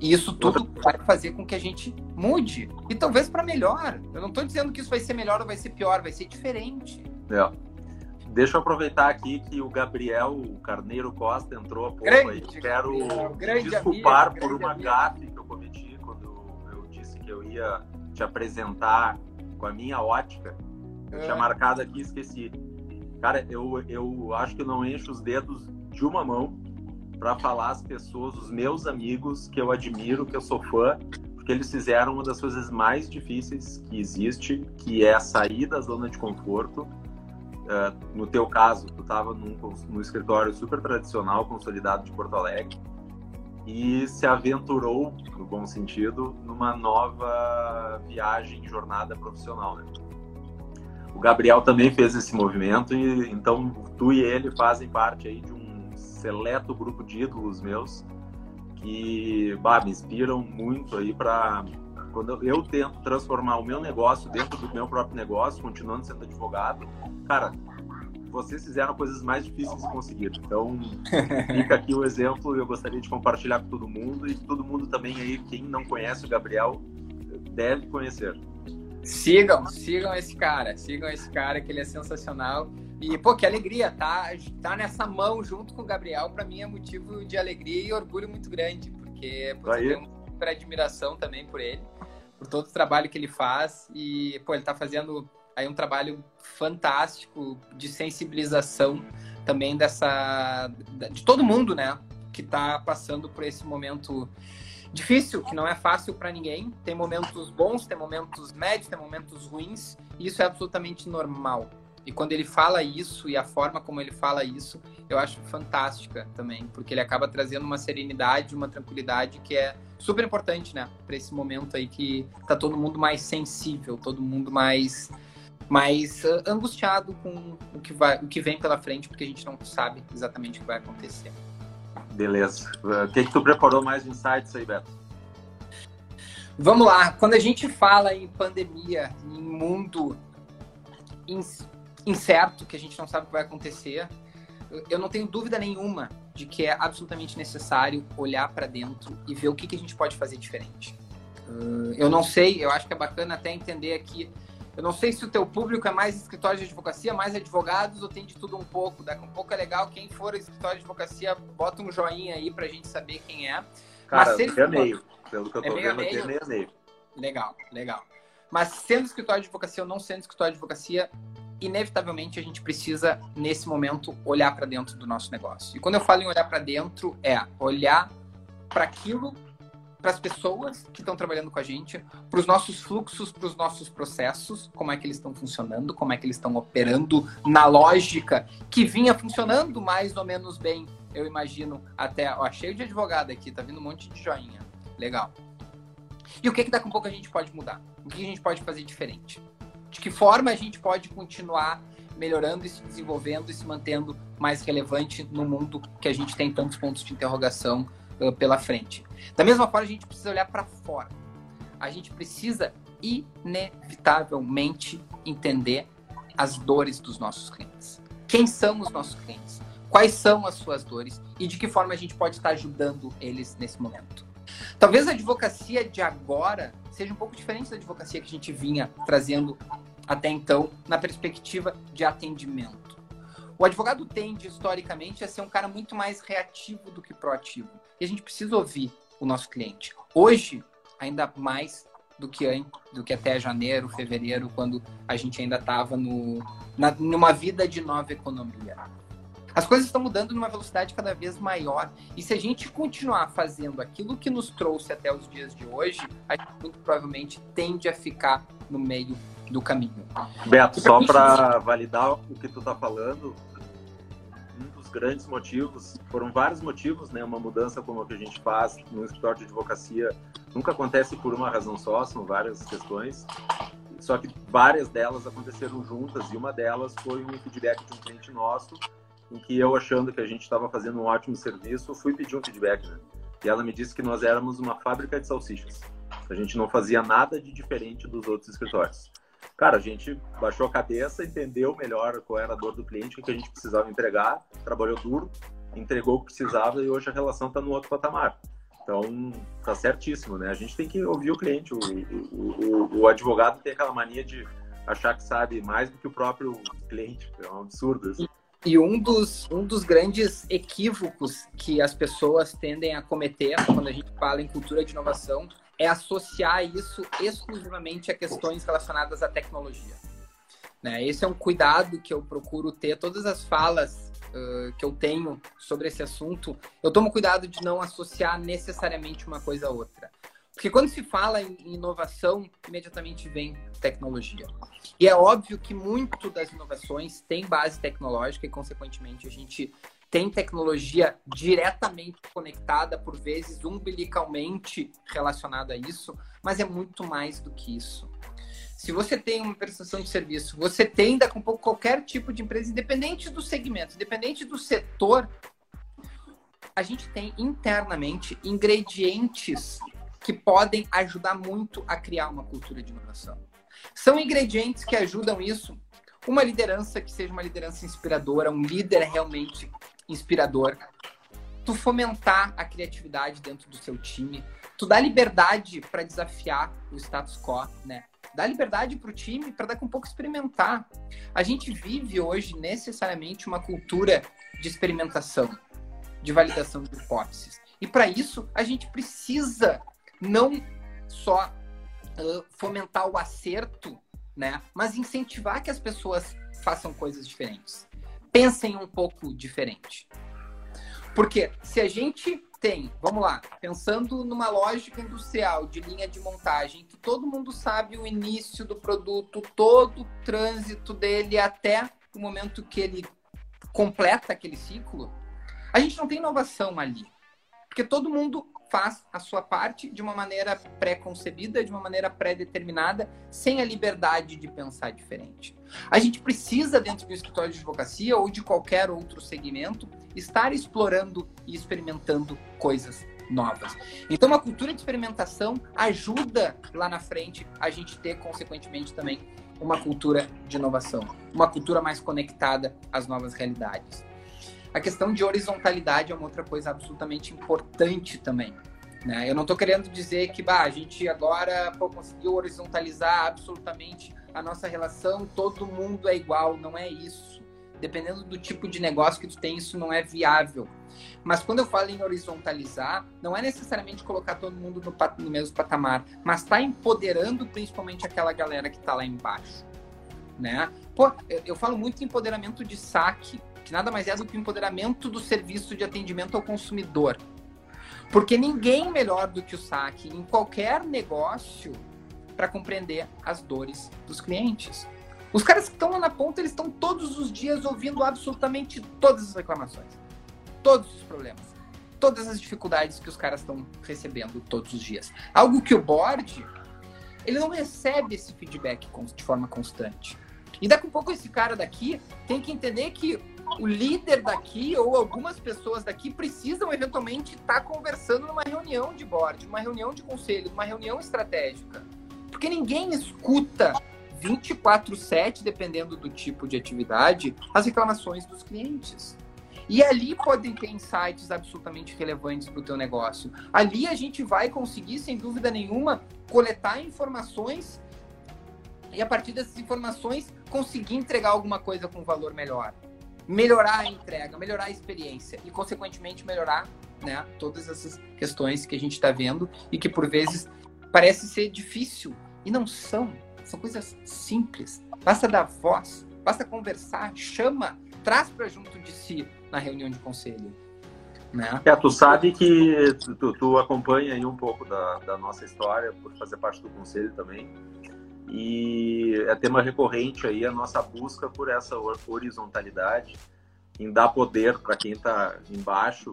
E isso tudo vai fazer com que a gente mude. E talvez para melhor. Eu não estou dizendo que isso vai ser melhor ou vai ser pior, vai ser diferente. É. Deixa eu aproveitar aqui que o Gabriel o Carneiro Costa entrou há pouco grande, aí. Quero grande desculpar por uma gafe que eu cometi quando eu disse que eu ia te apresentar com a minha ótica. Eu tinha É. marcado aqui e esqueci. Cara, eu, eu acho que eu não encho os dedos de uma mão para falar as pessoas, os meus amigos que eu admiro, que eu sou fã, porque eles fizeram uma das coisas mais difíceis que existe, que é sair da zona de conforto. Uh, no teu caso, tu estava num, num escritório super tradicional, consolidado de Porto Alegre, e se aventurou, no bom sentido, numa nova viagem, jornada profissional. Né? O Gabriel também fez esse movimento, e então tu e ele fazem parte aí de um seleto grupo de ídolos meus que bah, me inspiram muito aí para quando eu tento transformar o meu negócio dentro do meu próprio negócio, continuando sendo advogado, cara, vocês fizeram coisas mais difíceis de conseguir. Então, <laughs> fica aqui o exemplo, eu gostaria de compartilhar com todo mundo e todo mundo também aí, quem não conhece o Gabriel, deve conhecer. Sigam, sigam esse cara, sigam esse cara que ele é sensacional. E, pô, que alegria, tá, tá nessa mão junto com o Gabriel, para mim é motivo de alegria e orgulho muito grande, porque pô, eu tenho admiração também por ele, por todo o trabalho que ele faz e, pô, ele tá fazendo aí um trabalho fantástico de sensibilização também dessa de todo mundo, né, que tá passando por esse momento difícil, que não é fácil para ninguém. Tem momentos bons, tem momentos médios, tem momentos ruins, e isso é absolutamente normal. E quando ele fala isso e a forma como ele fala isso, eu acho fantástica também, porque ele acaba trazendo uma serenidade, uma tranquilidade que é super importante, né, para esse momento aí que tá todo mundo mais sensível, todo mundo mais mais angustiado com o que vai, o que vem pela frente, porque a gente não sabe exatamente o que vai acontecer. Beleza. O que, que tu preparou mais de insights aí, Beto? Vamos lá. Quando a gente fala em pandemia, em mundo incerto, que a gente não sabe o que vai acontecer, eu não tenho dúvida nenhuma de que é absolutamente necessário olhar para dentro e ver o que, que a gente pode fazer diferente. Eu não sei, eu acho que é bacana até entender aqui. Eu não sei se o teu público é mais escritório de advocacia, mais advogados ou tem de tudo um pouco. Daqui um pouco é legal, quem for escritório de advocacia, bota um joinha aí pra gente saber quem é. Cara, Mas é meio. Pelo que eu tô é vendo aqui, é meio meio. Legal, legal. Mas sendo escritório de advocacia ou não sendo escritório de advocacia, inevitavelmente a gente precisa, nesse momento, olhar para dentro do nosso negócio. E quando eu falo em olhar para dentro, é olhar para aquilo, para as pessoas que estão trabalhando com a gente, para os nossos fluxos, para os nossos processos, como é que eles estão funcionando, como é que eles estão operando na lógica que vinha funcionando mais ou menos bem, eu imagino, até. Ó, cheio de advogado aqui, tá vindo um monte de joinha. Legal. E o que, que daqui a pouco a gente pode mudar? O que a gente pode fazer diferente? De que forma a gente pode continuar melhorando e se desenvolvendo e se mantendo mais relevante no mundo que a gente tem tantos pontos de interrogação uh, pela frente. Da mesma forma, a gente precisa olhar para fora. A gente precisa inevitavelmente entender as dores dos nossos clientes. Quem são os nossos clientes? Quais são as suas dores e de que forma a gente pode estar ajudando eles nesse momento? Talvez a advocacia de agora seja um pouco diferente da advocacia que a gente vinha trazendo até então, na perspectiva de atendimento. O advogado tende, historicamente, a ser um cara muito mais reativo do que proativo. E a gente precisa ouvir o nosso cliente. Hoje, ainda mais do que, do que até janeiro, fevereiro, quando a gente ainda estava numa vida de nova economia. As coisas estão mudando numa velocidade cada vez maior. E se a gente continuar fazendo aquilo que nos trouxe até os dias de hoje, a gente muito provavelmente tende a ficar no meio do caminho. Beto, só para validar o que tu está falando, um dos grandes motivos, foram vários motivos, né? Uma mudança como a que a gente faz no escritório de advocacia nunca acontece por uma razão só, são várias questões. Só que várias delas aconteceram juntas e uma delas foi um feedback de um cliente nosso em que eu, achando que a gente estava fazendo um ótimo serviço, fui pedir um feedback. Né? E ela me disse que nós éramos uma fábrica de salsichas. A gente não fazia nada de diferente dos outros escritórios. Cara, a gente baixou a cabeça, entendeu melhor qual era a dor do cliente, o que a gente precisava entregar, trabalhou duro, entregou o que precisava e hoje a relação está no outro patamar. Então, tá certíssimo, né? A gente tem que ouvir o cliente. O, o, o, o advogado tem aquela mania de achar que sabe mais do que o próprio cliente. É um absurdo isso. E um dos, um dos grandes equívocos que as pessoas tendem a cometer quando a gente fala em cultura de inovação é associar isso exclusivamente a questões relacionadas à tecnologia. Né? Esse é um cuidado que eu procuro ter. Todas as falas uh, que eu tenho sobre esse assunto, eu tomo cuidado de não associar necessariamente uma coisa a outra. Porque quando se fala em inovação, imediatamente vem tecnologia. E é óbvio que muito das inovações tem base tecnológica e, consequentemente, a gente tem tecnologia diretamente conectada, por vezes umbilicalmente relacionada a isso, mas é muito mais do que isso. Se você tem uma prestação de serviço, você tem pouco qualquer tipo de empresa, independente do segmento, independente do setor, a gente tem internamente ingredientes que podem ajudar muito a criar uma cultura de inovação. São ingredientes que ajudam isso. Uma liderança que seja uma liderança inspiradora, um líder realmente inspirador, tu fomentar a criatividade dentro do seu time, tu dá liberdade para desafiar o status quo, né? Dá liberdade para o time para daqui um pouco experimentar. A gente vive hoje necessariamente uma cultura de experimentação, de validação de hipóteses. E para isso, a gente precisa não só uh, fomentar o acerto, né? Mas incentivar que as pessoas façam coisas diferentes pensem um pouco diferente. Porque se a gente tem, vamos lá, pensando numa lógica industrial de linha de montagem, que todo mundo sabe o início do produto, todo o trânsito dele até o momento que ele completa aquele ciclo, a gente não tem inovação ali. Porque todo mundo faz a sua parte de uma maneira pré-concebida, de uma maneira pré-determinada, sem a liberdade de pensar diferente. A gente precisa, dentro do escritório de advocacia ou de qualquer outro segmento, estar explorando e experimentando coisas novas. Então, uma cultura de experimentação ajuda lá na frente a gente ter, consequentemente, também uma cultura de inovação, uma cultura mais conectada às novas realidades. A questão de horizontalidade é uma outra coisa absolutamente importante também. Né? Eu não estou querendo dizer que bah, a gente agora pô, conseguiu horizontalizar absolutamente a nossa relação, todo mundo é igual, não é isso. Dependendo do tipo de negócio que tu tem, isso não é viável. Mas quando eu falo em horizontalizar, não é necessariamente colocar todo mundo no, no mesmo patamar, mas está empoderando principalmente aquela galera que está lá embaixo. Né? Pô, eu, eu falo muito em empoderamento de saque, que nada mais é do que o empoderamento do serviço de atendimento ao consumidor. Porque ninguém melhor do que o saque em qualquer negócio para compreender as dores dos clientes. Os caras que estão lá na ponta, eles estão todos os dias ouvindo absolutamente todas as reclamações, todos os problemas, todas as dificuldades que os caras estão recebendo todos os dias. Algo que o board, ele não recebe esse feedback de forma constante. E daqui a pouco esse cara daqui tem que entender que o líder daqui ou algumas pessoas daqui precisam eventualmente estar conversando numa reunião de board, numa reunião de conselho, numa reunião estratégica. Porque ninguém escuta 24/7, dependendo do tipo de atividade, as reclamações dos clientes. E ali podem ter insights absolutamente relevantes para o teu negócio. Ali a gente vai conseguir, sem dúvida nenhuma, coletar informações e a partir dessas informações conseguir entregar alguma coisa com valor melhor. Melhorar a entrega, melhorar a experiência e, consequentemente, melhorar né, todas essas questões que a gente está vendo e que, por vezes, parece ser difícil. E não são. São coisas simples. Basta dar voz, basta conversar, chama, traz para junto de si na reunião de conselho. Né? É, tu sabe que tu, tu acompanha aí um pouco da, da nossa história por fazer parte do conselho também. E é tema recorrente aí a nossa busca por essa horizontalidade, em dar poder para quem está embaixo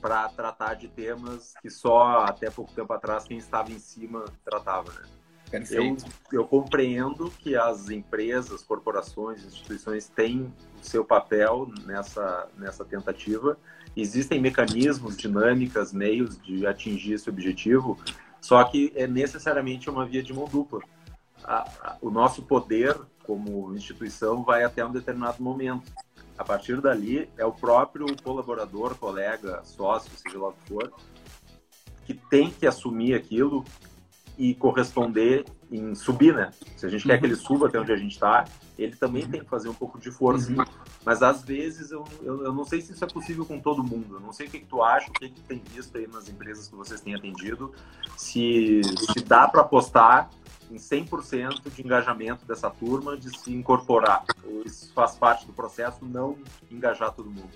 para tratar de temas que só até pouco tempo atrás quem estava em cima tratava, né? Eu, eu compreendo que as empresas, corporações, instituições têm o seu papel nessa, nessa tentativa. Existem mecanismos, dinâmicas, meios de atingir esse objetivo, só que é necessariamente uma via de mão dupla a, a, o nosso poder como instituição vai até um determinado momento. A partir dali, é o próprio colaborador, colega, sócio, seja lá o que for, que tem que assumir aquilo e corresponder em subir, né? Se a gente quer que ele suba até onde a gente está, ele também tem que fazer um pouco de força. Uhum. Mas às vezes eu, eu, eu, não sei se isso é possível com todo mundo. Eu não sei o que, que tu acha, o que, que tem visto aí nas empresas que vocês têm atendido, se, se dá para apostar em 100% de engajamento dessa turma, de se incorporar. Ou isso faz parte do processo, não engajar todo mundo.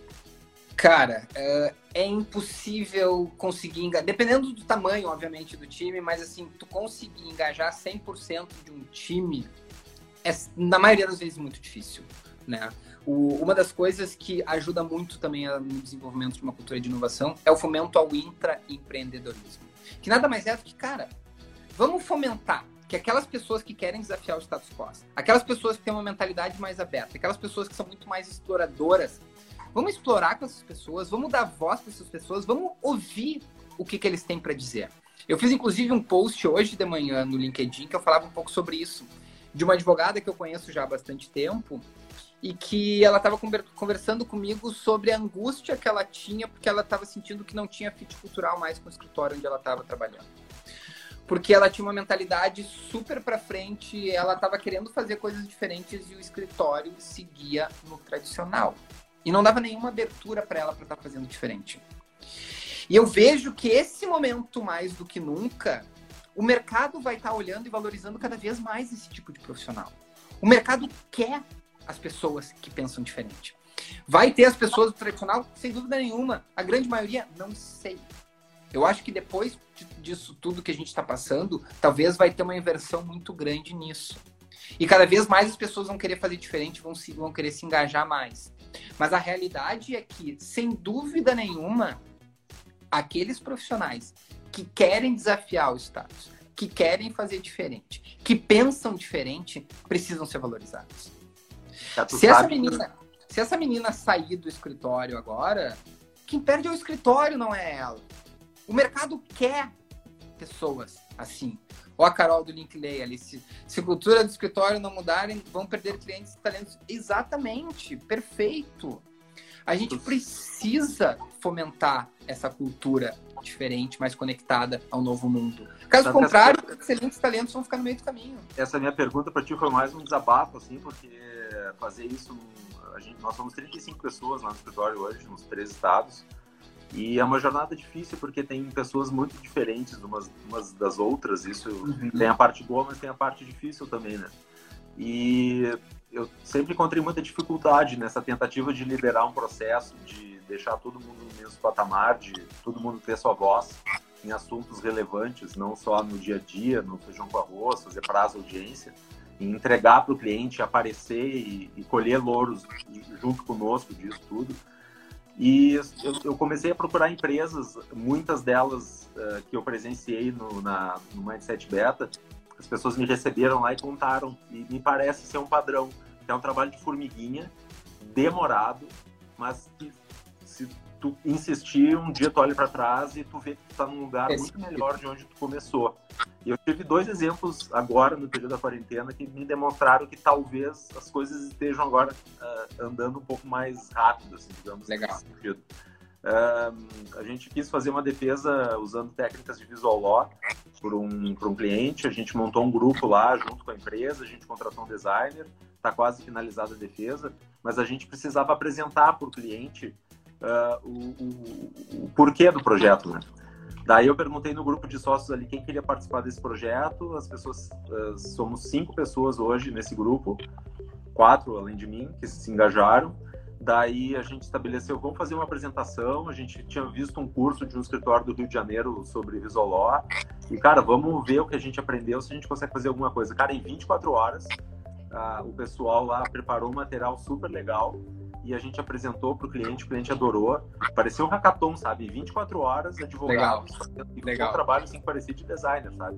Cara, é, é impossível conseguir engajar, dependendo do tamanho, obviamente, do time, mas assim, tu conseguir engajar 100% de um time é, na maioria das vezes, muito difícil, né? O, uma das coisas que ajuda muito também no desenvolvimento de uma cultura de inovação é o fomento ao intraempreendedorismo. Que nada mais é do que, cara, vamos fomentar que aquelas pessoas que querem desafiar o status quo, aquelas pessoas que têm uma mentalidade mais aberta, aquelas pessoas que são muito mais exploradoras, vamos explorar com essas pessoas, vamos dar voz para essas pessoas, vamos ouvir o que, que eles têm para dizer. Eu fiz inclusive um post hoje de manhã no LinkedIn que eu falava um pouco sobre isso, de uma advogada que eu conheço já há bastante tempo e que ela estava conversando comigo sobre a angústia que ela tinha porque ela estava sentindo que não tinha fit cultural mais com o escritório onde ela estava trabalhando porque ela tinha uma mentalidade super para frente, ela estava querendo fazer coisas diferentes e o escritório seguia no tradicional. E não dava nenhuma abertura para ela para estar tá fazendo diferente. E eu vejo que esse momento, mais do que nunca, o mercado vai estar tá olhando e valorizando cada vez mais esse tipo de profissional. O mercado quer as pessoas que pensam diferente. Vai ter as pessoas do tradicional? Sem dúvida nenhuma. A grande maioria, não sei. Eu acho que depois disso tudo que a gente está passando, talvez vai ter uma inversão muito grande nisso. E cada vez mais as pessoas vão querer fazer diferente, vão, se, vão querer se engajar mais. Mas a realidade é que, sem dúvida nenhuma, aqueles profissionais que querem desafiar o status, que querem fazer diferente, que pensam diferente, precisam ser valorizados. Se essa menina, se essa menina sair do escritório agora, quem perde é o escritório, não é ela. O mercado quer pessoas assim. Ou a Carol do Linkley ali, se, se cultura do escritório não mudarem, vão perder clientes e talentos. Exatamente, perfeito. A gente precisa fomentar essa cultura diferente, mais conectada ao novo mundo. Caso contrário, essa... excelentes talentos vão ficar no meio do caminho. Essa minha pergunta para ti foi mais um desabafo, assim, porque fazer isso, a gente, nós somos 35 pessoas lá no escritório hoje, nos três estados. E é uma jornada difícil porque tem pessoas muito diferentes umas, umas das outras. Isso uhum. tem a parte boa, mas tem a parte difícil também, né? E eu sempre encontrei muita dificuldade nessa tentativa de liderar um processo, de deixar todo mundo no mesmo patamar, de todo mundo ter sua voz em assuntos relevantes, não só no dia a dia, no feijão com arroz, fazer prazo audiência, e entregar para o cliente, aparecer e, e colher louros junto conosco disso tudo. E eu, eu, comecei a procurar empresas, muitas delas uh, que eu presenciei no, na, no Mindset Beta, as pessoas me receberam lá e contaram, e me parece ser um padrão, é um trabalho de formiguinha, demorado, mas que se tu insistir, um dia tu olha para trás e tu vê que tu tá num lugar é muito melhor de onde tu começou. E eu tive dois exemplos agora, no período da quarentena, que me demonstraram que talvez as coisas estejam agora uh, andando um pouco mais rápido, assim, digamos. Legal. Uh, a gente quis fazer uma defesa usando técnicas de visual law por um, por um cliente. A gente montou um grupo lá junto com a empresa, a gente contratou um designer, está quase finalizada a defesa, mas a gente precisava apresentar para o cliente uh, o, o, o, porquê do projeto, né? Daí eu perguntei no grupo de sócios ali quem queria participar desse projeto. As pessoas, uh, somos cinco pessoas hoje nesse grupo, quatro além de mim, que se engajaram. Daí a gente estabeleceu, vamos fazer uma apresentação. A gente tinha visto um curso de um escritório do Rio de Janeiro sobre Visoló. E, cara, vamos ver o que a gente aprendeu, se a gente consegue fazer alguma coisa. Cara, em 24 horas, uh, o pessoal lá preparou um material super legal e a gente apresentou para o cliente, o cliente adorou. Parecia um hackathon, sabe? 24 horas, advogado. Legal. Legal. um trabalho assim, que parecia de designer, sabe?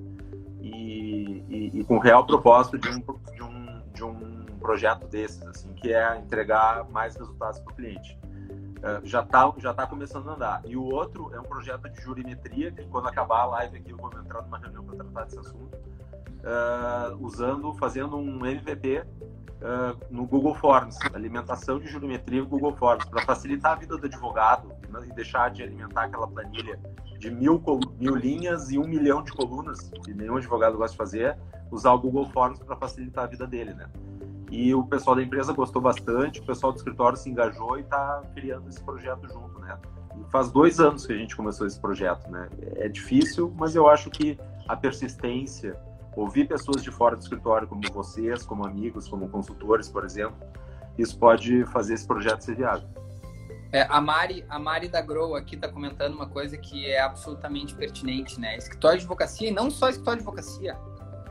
E, e, e com o real propósito de um, de, um, de um projeto desses, assim, que é entregar mais resultados para o cliente. Uh, já está já tá começando a andar. E o outro é um projeto de jurimetria, que quando acabar a live aqui eu vou entrar numa reunião para tratar desse assunto, uh, usando, fazendo um MVP uh, no Google Forms, alimentação de geometria no Google Forms, para facilitar a vida do advogado né, e deixar de alimentar aquela planilha de mil, mil linhas e um milhão de colunas, que nenhum advogado gosta de fazer, usar o Google Forms para facilitar a vida dele, né? E o pessoal da empresa gostou bastante, o pessoal do escritório se engajou e está criando esse projeto junto, né? E faz dois anos que a gente começou esse projeto, né? É difícil, mas eu acho que a persistência, ouvir pessoas de fora do escritório, como vocês, como amigos, como consultores, por exemplo, isso pode fazer esse projeto ser viável. É, a, Mari, a Mari da Grow aqui está comentando uma coisa que é absolutamente pertinente, né? Escritório de advocacia, e não só escritório de advocacia.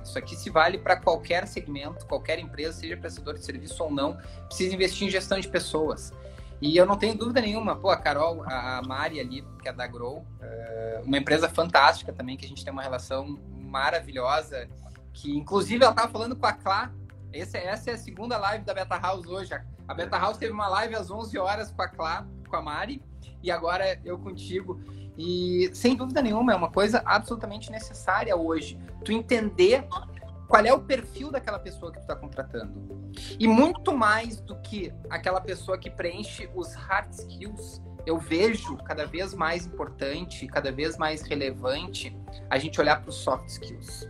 Isso aqui se vale para qualquer segmento, qualquer empresa, seja prestador de serviço ou não, precisa investir em gestão de pessoas. E eu não tenho dúvida nenhuma, pô, a Carol, a Mari ali, que é da Grow, é, uma empresa fantástica também, que a gente tem uma relação maravilhosa, que inclusive ela estava falando com a Clá, essa, essa é a segunda live da Beta House hoje, a Beta House teve uma live às 11 horas com a Clá, com a Mari, e agora eu contigo. E sem dúvida nenhuma, é uma coisa absolutamente necessária hoje. Tu entender qual é o perfil daquela pessoa que tu está contratando. E muito mais do que aquela pessoa que preenche os hard skills, eu vejo cada vez mais importante, cada vez mais relevante a gente olhar para os soft skills.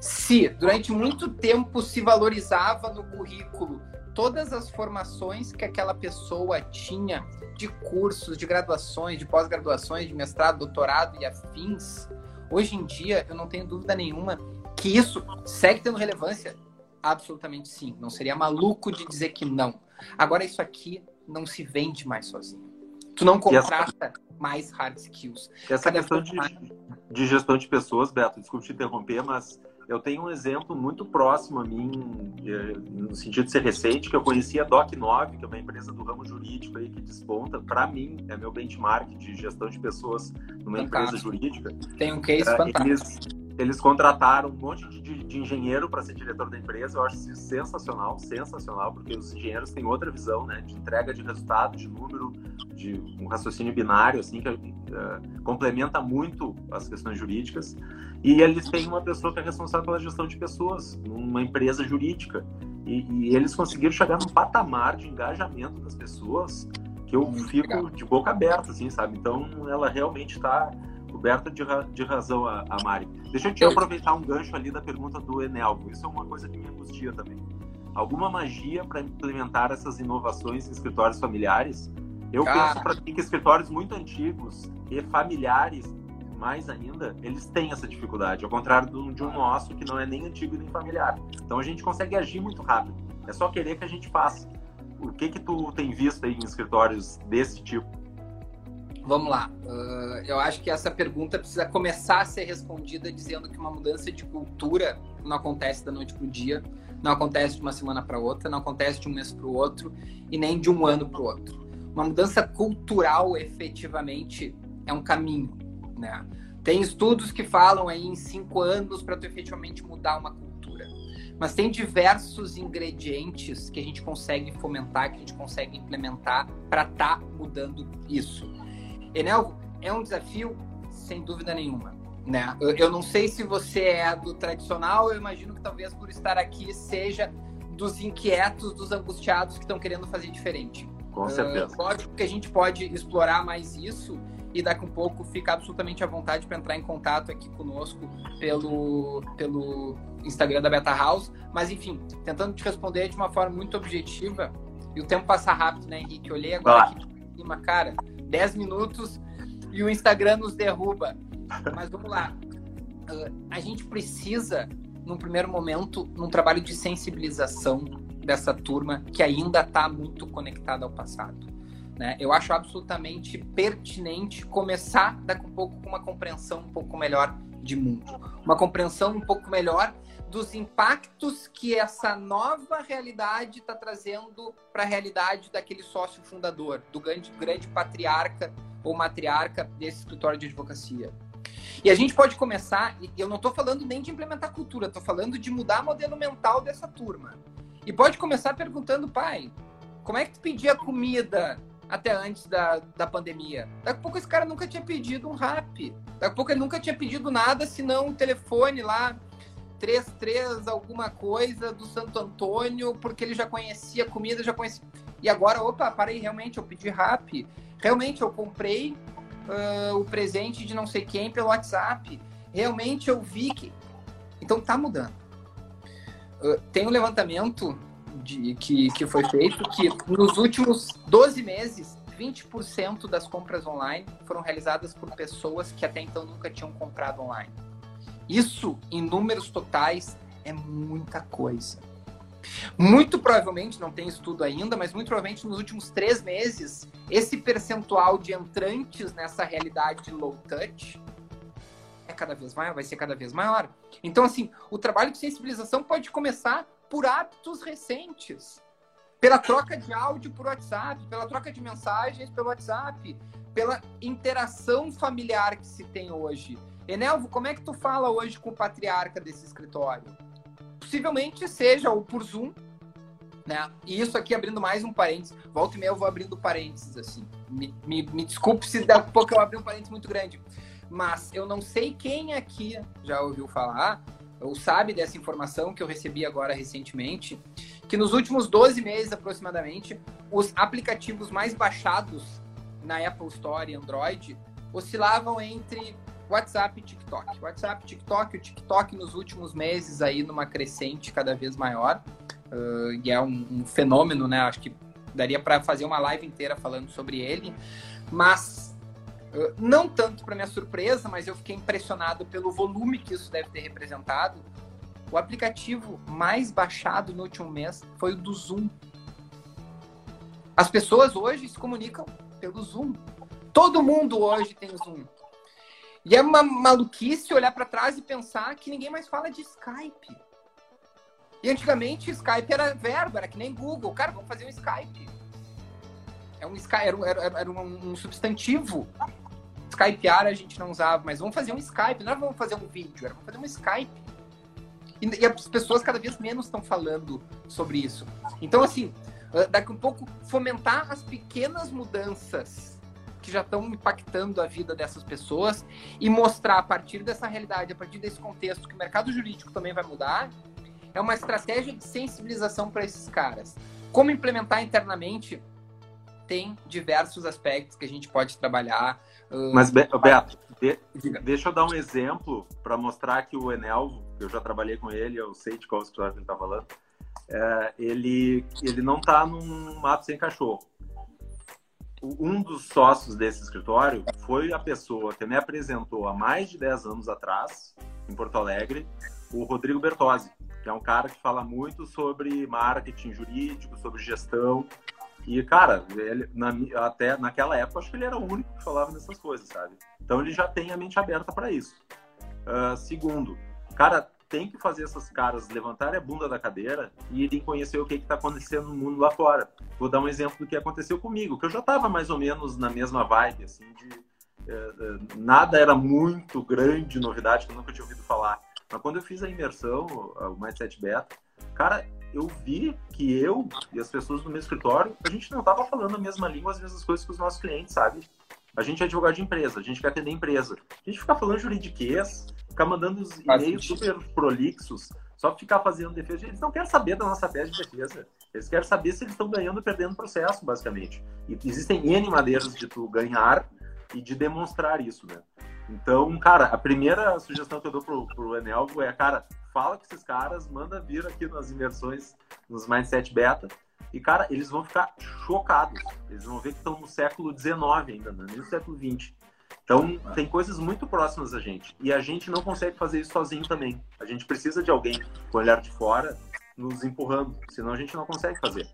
Se durante muito tempo se valorizava no currículo todas as formações que aquela pessoa tinha de cursos, de graduações, de pós-graduações, de mestrado, doutorado e afins, hoje em dia eu não tenho dúvida nenhuma que isso segue tendo relevância. Absolutamente sim. Não seria maluco de dizer que não. Agora, isso aqui não se vende mais sozinho. Tu não contrata essa... mais hard skills. Essa Cada questão de, mais... de gestão de pessoas, Beto, desculpe te interromper, mas eu tenho um exemplo muito próximo a mim, eh, no sentido de ser recente, que eu conheci a Doc9, que é uma empresa do ramo jurídico aí que desponta. Para mim, é meu benchmark de gestão de pessoas numa fantástico. empresa jurídica. Tem um case uh, fantástico. Eles, eles contrataram um monte de, de, engenheiro para ser diretor da empresa. Eu acho isso sensacional, sensacional, porque os engenheiros têm outra visão, né, de entrega de resultado, de número, de um raciocínio binário, assim, que uh, complementa muito as questões jurídicas. E eles têm uma pessoa que é responsável pela gestão de pessoas, numa empresa jurídica. E, e eles conseguiram chegar num patamar de engajamento das pessoas que eu Muito fico legal. de boca aberta, assim, sabe? Então, ela realmente está coberta de, ra de razão, a, a, Mari. Deixa eu te aproveitar um gancho ali da pergunta do Enelvo. Isso é uma coisa que me angustia também. Alguma magia para implementar essas inovações em escritórios familiares? Eu Cara... penso para que escritórios muito antigos e familiares mais ainda, eles têm essa dificuldade, ao contrário do, de um nosso que não é nem antigo nem familiar. Então a gente consegue agir muito rápido. É só querer que a gente faça. O que que tu tem visto aí em escritórios desse tipo? Vamos lá. Uh, eu acho que essa pergunta precisa começar a ser respondida dizendo que uma mudança de cultura não acontece da noite para o dia, não acontece de uma semana para outra, não acontece de um mês para o outro e nem de um ano para o outro. Uma mudança cultural, efetivamente, é um caminho. Né? Tem estudos que falam aí em cinco anos para tu efetivamente mudar uma cultura. Mas tem diversos ingredientes que a gente consegue fomentar, que a gente consegue implementar para estar tá mudando isso. Enel, é um desafio sem dúvida nenhuma. Né? Eu, eu não sei se você é do tradicional, eu imagino que talvez por estar aqui seja dos inquietos, dos angustiados que estão querendo fazer diferente. Com certeza. Uh, lógico que a gente pode explorar mais isso e daqui a um pouco fica absolutamente à vontade para entrar em contato aqui conosco pelo, pelo Instagram da Beta House. Mas enfim, tentando te responder de uma forma muito objetiva, e o tempo passa rápido, né, Henrique? Eu olhei agora ah. aqui em cima, cara, 10 minutos e o Instagram nos derruba. Mas vamos lá. Uh, a gente precisa, num primeiro momento, num trabalho de sensibilização dessa turma que ainda está muito conectada ao passado. Né? Eu acho absolutamente pertinente começar daqui a pouco com uma compreensão um pouco melhor de mundo, uma compreensão um pouco melhor dos impactos que essa nova realidade está trazendo para a realidade daquele sócio fundador, do grande, grande patriarca ou matriarca desse escritório de advocacia. E a gente pode começar, e eu não estou falando nem de implementar cultura, estou falando de mudar o modelo mental dessa turma. E pode começar perguntando, pai, como é que tu pedia comida até antes da, da pandemia. Daqui a pouco esse cara nunca tinha pedido um rap. Daqui a pouco ele nunca tinha pedido nada senão um telefone lá, 33 alguma coisa do Santo Antônio, porque ele já conhecia comida, já conhecia. E agora, opa, parei, realmente, eu pedi rap. Realmente, eu comprei uh, o presente de não sei quem pelo WhatsApp. Realmente, eu vi que. Então, tá mudando. Uh, tem um levantamento de, que, que foi feito, que nos últimos 12 meses, 20% das compras online foram realizadas por pessoas que até então nunca tinham comprado online. Isso, em números totais, é muita coisa. Muito provavelmente, não tem estudo ainda, mas muito provavelmente nos últimos três meses, esse percentual de entrantes nessa realidade low touch é cada vez maior, vai ser cada vez maior. Então, assim, o trabalho de sensibilização pode começar por hábitos recentes. Pela troca de áudio por WhatsApp, pela troca de mensagens pelo WhatsApp, pela interação familiar que se tem hoje. Enelvo, como é que tu fala hoje com o patriarca desse escritório? Possivelmente seja ou por Zoom, né? E isso aqui abrindo mais um parênteses. Volta e meia eu vou abrindo parênteses, assim. Me, me, me desculpe se daqui a pouco eu abrir um parênteses muito grande. Mas eu não sei quem aqui já ouviu falar ou sabe dessa informação que eu recebi agora recentemente, que nos últimos 12 meses aproximadamente, os aplicativos mais baixados na Apple Store e Android oscilavam entre WhatsApp e TikTok. WhatsApp, TikTok, o TikTok nos últimos meses aí numa crescente cada vez maior. Uh, e é um, um, fenômeno, né? Acho que daria para fazer uma live inteira falando sobre ele. Mas uh, não tanto para minha surpresa, mas eu fiquei impressionado pelo volume que isso deve ter representado. O aplicativo mais baixado no último mês foi o do Zoom. As pessoas hoje se comunicam pelo Zoom. Todo mundo hoje tem Zoom. E é uma maluquice olhar para trás e pensar que ninguém mais fala de Skype. E antigamente Skype era verbo, era que nem Google. Cara, vamos fazer um Skype. É um Skype, era, era, era um, substantivo. Skypear a gente não usava, mas vamos fazer um Skype. Não era vamos fazer um vídeo, era vamos fazer um Skype. E, e as pessoas cada vez menos estão falando sobre isso. Então, assim, daqui a um pouco fomentar as pequenas mudanças que já estão impactando a vida dessas pessoas e mostrar a partir dessa realidade, a partir desse contexto que o mercado jurídico também vai mudar, é uma estratégia de sensibilização para esses caras. Como implementar internamente tem diversos aspectos que a gente pode trabalhar. Mas, Beto, de, deixa eu dar um exemplo para mostrar que o Enel, eu já trabalhei com ele, eu sei de qual história ele está falando, é, ele, ele não está num mato sem cachorro um dos sócios desse escritório foi a pessoa que me apresentou há mais de 10 anos atrás, em Porto Alegre, o Rodrigo Bertozzi, que é um cara que fala muito sobre marketing jurídico, sobre gestão. E, cara, ele, na, até naquela época, acho que ele era o único que falava dessas coisas, sabe? Então, ele já tem a mente aberta para isso. Uh, segundo, cara, tem que fazer essas caras levantarem a bunda da cadeira e irem conhecer o que está acontecendo no mundo lá fora. Vou dar um exemplo do que aconteceu comigo, que eu já estava mais ou menos na mesma vibe, assim, de é, é, nada era muito grande novidade que eu nunca tinha ouvido falar. Mas quando eu fiz a imersão, o Mindset Beta, cara, eu vi que eu e as pessoas do meu escritório, a gente não estava falando a mesma língua, as mesmas coisas que os nossos clientes, sabe? A gente é advogado de empresa, a gente quer atender empresa. A gente fica falando juridiquês, ficar mandando os e-mails super prolixos, só ficar fazendo defesa. Eles não querem saber da nossa tese de defesa. Eles querem saber se eles estão ganhando ou perdendo o processo, basicamente. E existem N maneiras de tu ganhar e de demonstrar isso, né? Então, cara, a primeira sugestão que eu dou pro, pro Enelvo é, cara, fala com esses caras, manda vir aqui nas imersões, nos Mindset Beta, e, cara, eles vão ficar chocados. Eles vão ver que estão no século XIX ainda, não é nem no século XX. Então, tem coisas muito próximas a gente. E a gente não consegue fazer isso sozinho também. A gente precisa de alguém com o olhar de fora nos empurrando, senão a gente não consegue fazer.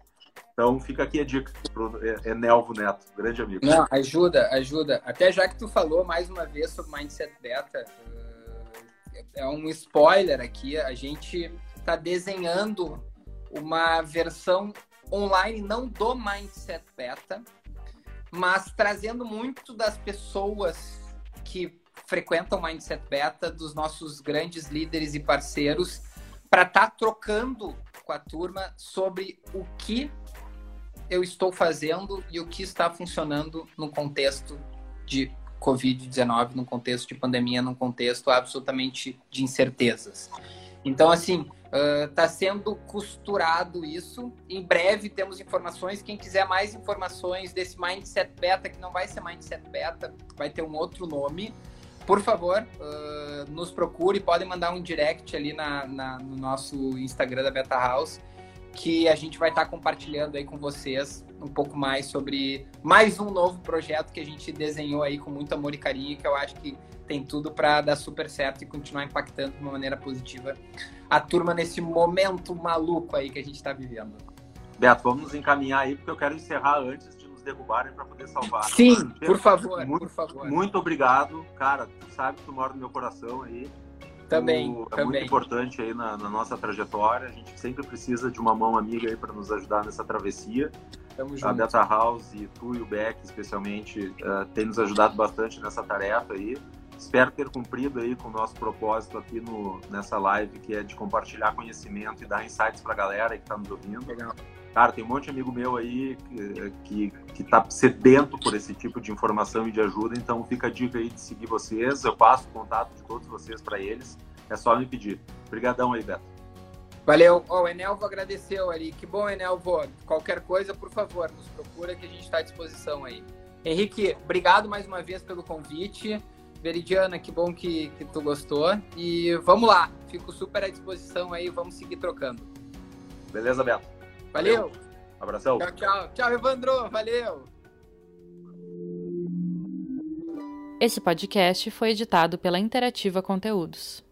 Então, fica aqui a dica pro Enelvo Neto, grande amigo. Não, ajuda, ajuda. Até já que tu falou mais uma vez sobre Mindset Beta, eh, é um spoiler aqui, a gente está desenhando uma versão online não do Mindset Beta, mas trazendo muito das pessoas que frequentam Mindset Beta, dos nossos grandes líderes e parceiros, para estar tá trocando com a turma sobre o que eu estou fazendo e o que está funcionando no contexto de Covid-19, no contexto de pandemia, num contexto absolutamente de incertezas. Então, assim, Está uh, sendo costurado isso. Em breve temos informações. Quem quiser mais informações desse Mindset Beta, que não vai ser Mindset Beta, vai ter um outro nome, por favor, uh, nos procure. Podem mandar um direct ali na, na, no nosso Instagram da Beta House, que a gente vai estar tá compartilhando aí com vocês um pouco mais sobre mais um novo projeto que a gente desenhou aí com muito amor e carinho, que eu acho que tem tudo para dar super certo e continuar impactando de uma maneira positiva a turma nesse momento maluco aí que a gente está vivendo. Beto, vamos nos encaminhar aí, porque eu quero encerrar antes de nos derrubarem para poder salvar. Sim, por favor, muito, por favor. Muito obrigado, cara. Tu sabe que tu mora no meu coração aí. Também, tu, é também. muito importante aí na, na, nossa trajetória. A gente sempre precisa de uma mão amiga aí para nos ajudar nessa travessia. Tamo junto. A Beta House e tu e o Beck, especialmente, uh, tem nos ajudado bastante nessa tarefa aí. Espero ter cumprido aí com o nosso propósito aqui no, nessa live, que é de compartilhar conhecimento e dar insights para a galera que está nos ouvindo. Legal. Cara, tem um monte de amigo meu aí que, que, tá sedento por esse tipo de informação e de ajuda, então fica a dica aí de seguir vocês. Eu passo o contato de todos vocês para eles. É só me pedir. Obrigadão aí, Beto. Valeu. Oh, o Enelvo agradeceu ali. Que bom, Enelvo. Qualquer coisa, por favor, nos procura que a gente está à disposição aí. Henrique, obrigado mais uma vez pelo convite. Veridiana, que bom que, que tu gostou. E vamos lá, fico super à disposição aí, vamos seguir trocando. Beleza, Beto? Valeu. Valeu. Abração. Tchau, tchau. Tchau, Evandro. Valeu. Esse podcast foi editado pela Interativa Conteúdos.